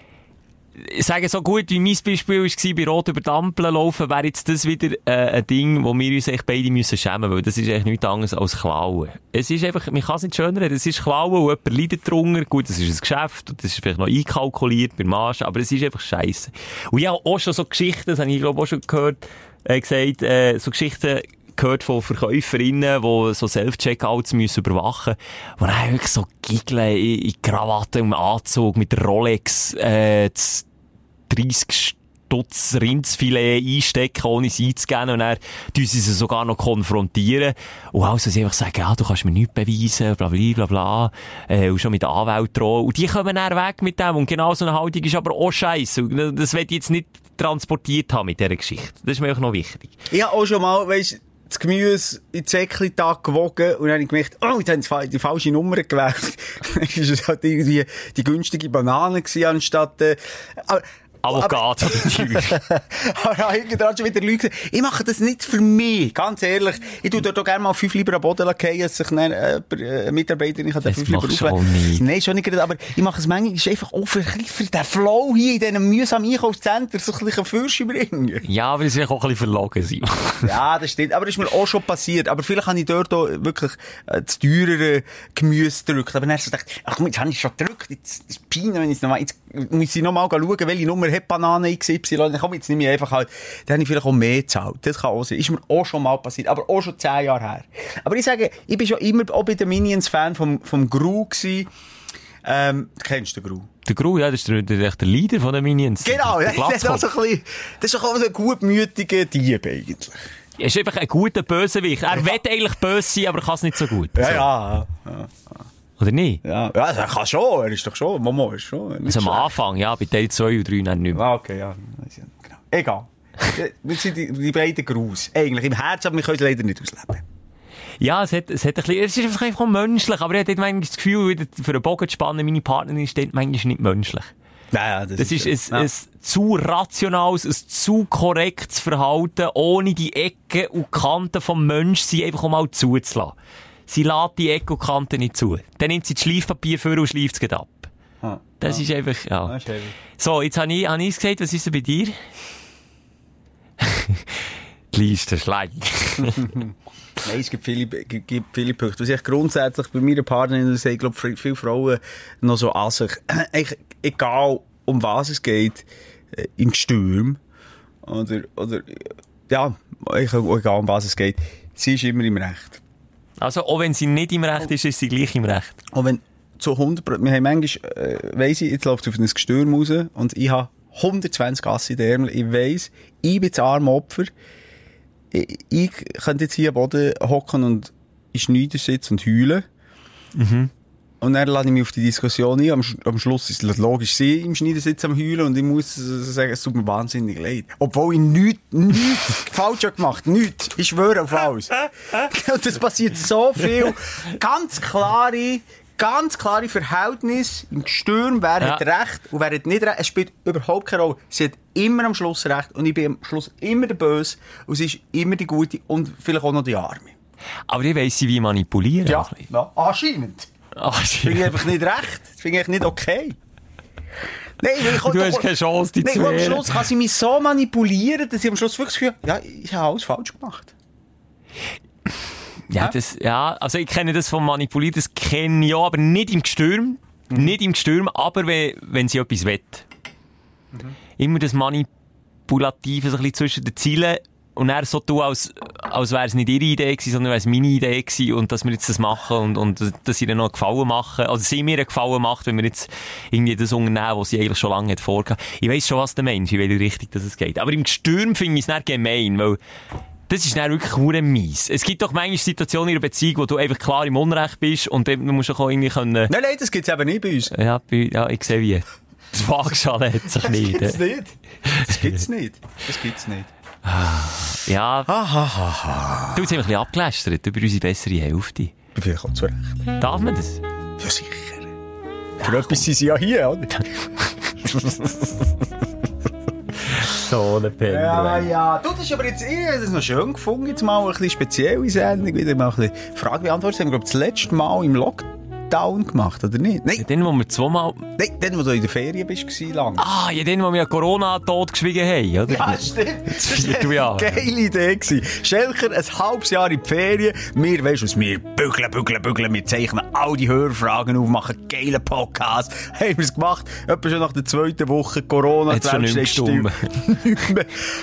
Ich sage so gut, wie mein Beispiel war, bei Rot über Dampeln laufen, wäre jetzt das wieder äh, ein Ding, wo wir uns echt beide müssen schämen, weil das ist echt nichts anderes als Klauen. Es ist einfach, man kann es nicht schöner reden, es ist Klauen und jemand leidet drunter. Gut, das ist ein Geschäft und das ist vielleicht noch einkalkuliert bei Marge, aber es ist einfach scheiße. Und habe auch schon so Geschichten, das habe ich glaube auch schon gehört, äh, gesagt, äh, so Geschichten gehört von Verkäuferinnen, die so Self-Checkouts müssen überwachen die dann wirklich so giggeln in, in Krawatte und Anzug mit Rolex, äh, das 30 Stutz Rindsfilet einstecken, ohne es einzugeben. Und dann tun sie sogar noch konfrontieren. Und also sie einfach sagen, ja, du kannst mir nichts beweisen, bla, bla, bla, bla. Äh, und schon mit Anwalt drohen. Und die kommen dann weg mit dem. Und genau so eine Haltung ist aber auch scheiße. Das ich jetzt nicht transportiert haben mit dieser Geschichte. Das ist mir auch noch wichtig. Ich habe auch schon mal, weisst, das Gemüse in Säckli-Tag gewogen und dann habe ich gemerkt, oh, jetzt haben sie die falsche Nummer gewählt. dann ist es halt irgendwie die günstige Banane gewesen, anstatt, äh, aber, Avocado aber irgendwann schon wieder Leute gesagt, ich mache das nicht für mich, ganz ehrlich. Ich tue dort auch gerne mal fünf lieber am Boden fallen, als sich dann, äh, äh, eine Mitarbeiterin kann fünf lieber auflegen. Nein, schon nicht gerade, aber ich mache es manchmal einfach auch für, für den Flow hier in diesem mühsamen Einkaufszentrum so ein bisschen Fürsch bringen. ja, aber es ist auch ein bisschen verlogen, Simon. Ja, das stimmt. Aber das ist mir auch schon passiert. Aber vielleicht habe ich dort auch wirklich äh, das teurere Gemüse gedrückt. Aber dann habe ich so gedacht, ach komm, jetzt habe ich schon gedrückt. Jetzt ist es peinlich, wenn ich es nochmal, jetzt muss ich nochmal schauen, welche Nummer hat Banane XY. Dann komm, jetzt nehme ich einfach halt, dann habe ich vielleicht auch mehr gezahlt. Das kann auch sein. Ist mir auch schon mal passiert. Aber auch schon zehn Jahre her. Aber ich sage, ich bin schon immer auch bei den Minions Fan vom, vom Gru gewesen. Ähm, kennst du den Gru? Der Gru, ja, das ist der, der, der Leader von den Minions. Genau, Der das ist ein bisschen, das ist doch auch so ein gutmütiger Dieb eigentlich. Er ist einfach ein guter Bösewicht. Er will eigentlich böse sein, aber kann es nicht so gut. So. ja. Oder nicht? Ja, ja, er kann schon, er ist doch schon, Momo ist schon. Also am schlecht. Anfang, ja, bei Teil 2 und 3 dann nicht mehr. Ah, okay, ja. Genau. Egal. Wir sind die, die beiden Gruß. Eigentlich im Herzen, aber wir können es leider nicht ausleben. Ja, es, hat, es, hat ein bisschen, es ist einfach einfach menschlich, aber ich hatte manchmal das Gefühl, wieder für einen Bogen zu spannen, meine Partnerin ist dort manchmal nicht menschlich. Ja, Das ist ja. ein, ein zu rationales, ein zu korrektes Verhalten, ohne die Ecken und Kanten vom Menschsein einfach mal zuzulassen. Sie lässt die Kanten nicht zu. Dann nimmt sie das Schleifpapier vor und schleift es ab. Ah, Das ist einfach, ja. ist heavy. So, jetzt habe ich, habe ich es gesagt, was ist denn bei dir? die Liste schlägt. Nein, es gibt viele, gibt, viele Punkte. Was ich grundsätzlich bei meiner Partnerin sage, ich glaube, viele Frauen noch so an sich, egal um was es geht, äh, im Sturm, oder, oder, ja, egal um was es geht, sie ist immer im Recht. Also, auch wenn sie nicht im Recht ist, ist sie gleich im Recht. Und wenn zu 100 wir haben manchmal, äh, weiss ich, jetzt läuft es auf ein Gestürm raus und ich habe 120 Gasse in den Ärmel. Ich weiss, ich bin das arme Opfer. Ich, ich könnte jetzt hier am Boden hocken und in Schneider sitzen und heulen. Und dann lade ich mich auf die Diskussion ein. Am, Sch- am Schluss ist es logisch, sie im Schneidersitz am Heulen und ich muss sagen, es tut mir wahnsinnig leid. Obwohl ich nichts, nichts falsch habe gemacht. Nichts. Ich schwöre auf alles. und es passiert so viel. Ganz klare, ganz klare Verhältnisse im Sturm. Wer Ja. hat recht und wer hat nicht recht. Es spielt überhaupt keine Rolle. Sie hat immer am Schluss recht und ich bin am Schluss immer der Böse und sie ist immer die Gute und vielleicht auch noch die Arme. Aber ich weiss sie wie manipulieren. Ja, ja anscheinend. Ach, Das finde ich einfach nicht recht. Das finde ich nicht okay. Nein, weil ich Du hast keine Chance, die Nein, zu und am wehren. Schluss kann sie mich so manipulieren, dass ich am Schluss wirklich habe, ja, ich habe alles falsch gemacht. Ja, das, ja, also ich kenne das vom Manipulieren, das kenne ich ja, aber nicht im Gestürm. Nicht im Gestürm, aber wenn, wenn sie etwas will. Immer das Manipulative so ein bisschen zwischen den Zielen und er so tun, als, als wäre es nicht ihre Idee gewesen, sondern wäre es meine Idee gewesen und dass wir jetzt das machen und, und dass sie ihr noch einen Gefallen machen, also sie mir einen Gefallen macht, wenn wir jetzt irgendwie das unternehmen, was sie eigentlich schon lange hat vorgehabt. Ich weiss schon, was der Mensch, in welche Richtung das es geht. Aber im Gestürm finde ich es nicht gemein, weil das ist dann wirklich hure mies. Es gibt doch manchmal Situationen in einer Beziehung, wo du einfach klar im Unrecht bist und dann musst du auch irgendwie können, Nein, nein, das gibt es eben nicht bei uns. ja, bei- ja, ich sehe wie. Das Waagschale hat sich Das nicht. gibt's nicht. Das gibt's nicht. Das gibt's nicht. Ja. Du hast ein bisschen abgelästert über unsere bessere Hälfte. Vielleicht auch zu Recht. Darf man das? Ja, sicher. Für etwas sind sie ja hier, oder? So eine Penner. Ja, ja. Du, das ist aber jetzt, ich habe das noch schön gefunden, jetzt mal eine bisschen spezielle Sendung, wieder mal ein bisschen Fragen beantwortet. Das haben wir, glaube ich, das letzte Mal im Lockdown gemacht, oder nicht? Nein, Dann, wo wir zweimal... nein, dann, wo du in der Ferien bist, lang. Ah, ja, dann, wo wir ja Corona tot geschwiegen haben, oder? Ja, stimmt. Das war eine geile Idee. gewesen. Schelker, ein halbes Jahr in die Ferien. Wir, weisst du, wir bügeln, bügeln, bügeln. Wir zeichnen all die Hörfragen auf, machen geile Podcasts. Haben wir es gemacht. Etwa schon nach der zweiten Woche Corona. Hat's schon nicht mehr.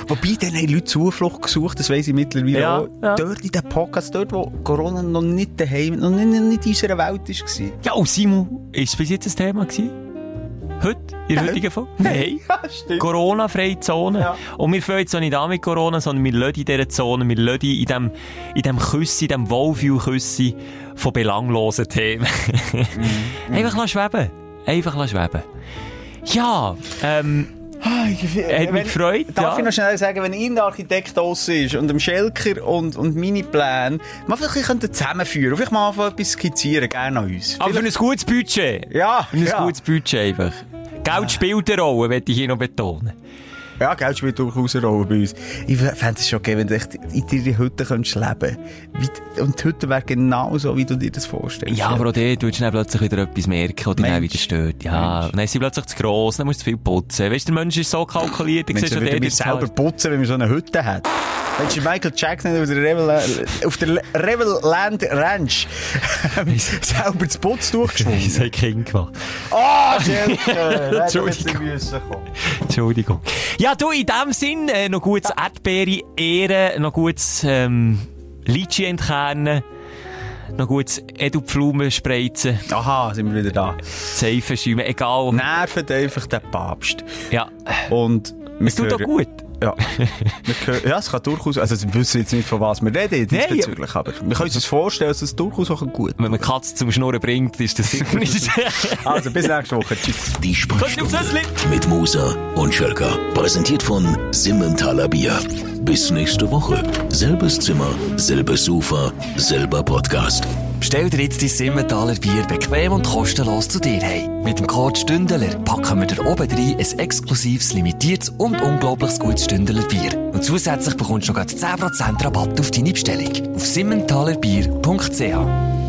Wobei, dann haben Leute Zuflucht gesucht, das weiss ich mittlerweile Ja, auch. ja. Dort in den Podcasts, dort, wo Corona noch nicht daheim, noch nicht, nicht in unserer Welt war. Ja, und Simon, ist es bis jetzt ein Thema gewesen? Heute? In der heutigen Folge? Nein. Ja. Corona-freie Zone. Ja. Und wir fangen jetzt auch nicht an mit Corona, sondern wir lassen in dieser Zone, wir lassen in dem, in dem Küssi, in dem Wohlfühl-Küssi von belanglosen Themen. Einfach lassen schweben. Einfach lassen schweben. Ja, ähm, Hat mich gefreut, Darf ja. ich noch schnell sagen, wenn irgendein Architekt draussen ist und dem Schelker und, und meine Pläne, mal vielleicht bisschen zusammenführen, vielleicht mal einfach etwas skizzieren, gerne an uns. aber für ein gutes Budget. Ja, Für ein ja. gutes Budget einfach. Geld spielt eine Rolle, möchte ich hier noch betonen. Ja, Geld spielt durchaus eine Rolle bei uns. Ich fände es schon geil, wenn du echt in deiner Hütte könntest leben wie, Und die Hütte wäre genau so, wie du dir das vorstellst. Ja, aber auch dort tust du dann plötzlich wieder etwas merken, oder dann wieder stört. Ja, Mensch. dann ist sie plötzlich zu gross, dann musst du viel putzen. Weißt du, der Mensch ist so kalkuliert, ich Mensch, dann wir dort selber putzen, wenn wir so eine Hütte. Wenn du Michael Jackson auf der, Revel, auf der Revelland Ranch ähm, selber das Putz Ich durchgeschwungen. habe Kind gemacht. Ah! Entschuldigung. Entschuldigung. Entschuldigung. Ja, du, in dem Sinn, äh, noch gutes Erdbeere ehren, noch gutes ähm, Litschi entkernen, noch gutes Edupflumen spreizen, Aha, sind wir wieder da. Seifen schäumen, egal. Nervt einfach den Papst. Ja, Und es tut doch gut. Ja. Wir hören- ja, es kann durchaus, also wir wissen jetzt nicht, von was wir reden diesbezüglich, aber wir können uns das vorstellen, dass es durchaus auch gut Wenn man Katze zum Schnurren bringt, ist das sicher nicht. Also, bis nächste Woche. Tschüss. Die Sprechstunde mit Musa und Schelka. Präsentiert von Simmentaler Bier. Bis nächste Woche. Selbes Zimmer, selbes Sofa, selber Podcast. Bestell dir jetzt dein Simmentaler Bier bequem und kostenlos zu dir heim. Mit dem Code Stündler packen wir dir oben rein ein exklusives, limitiertes und unglaublich gutes Stündler Bier. Und zusätzlich bekommst du noch grad 10% Rabatt auf deine Bestellung. Auf simmentalerbier.ch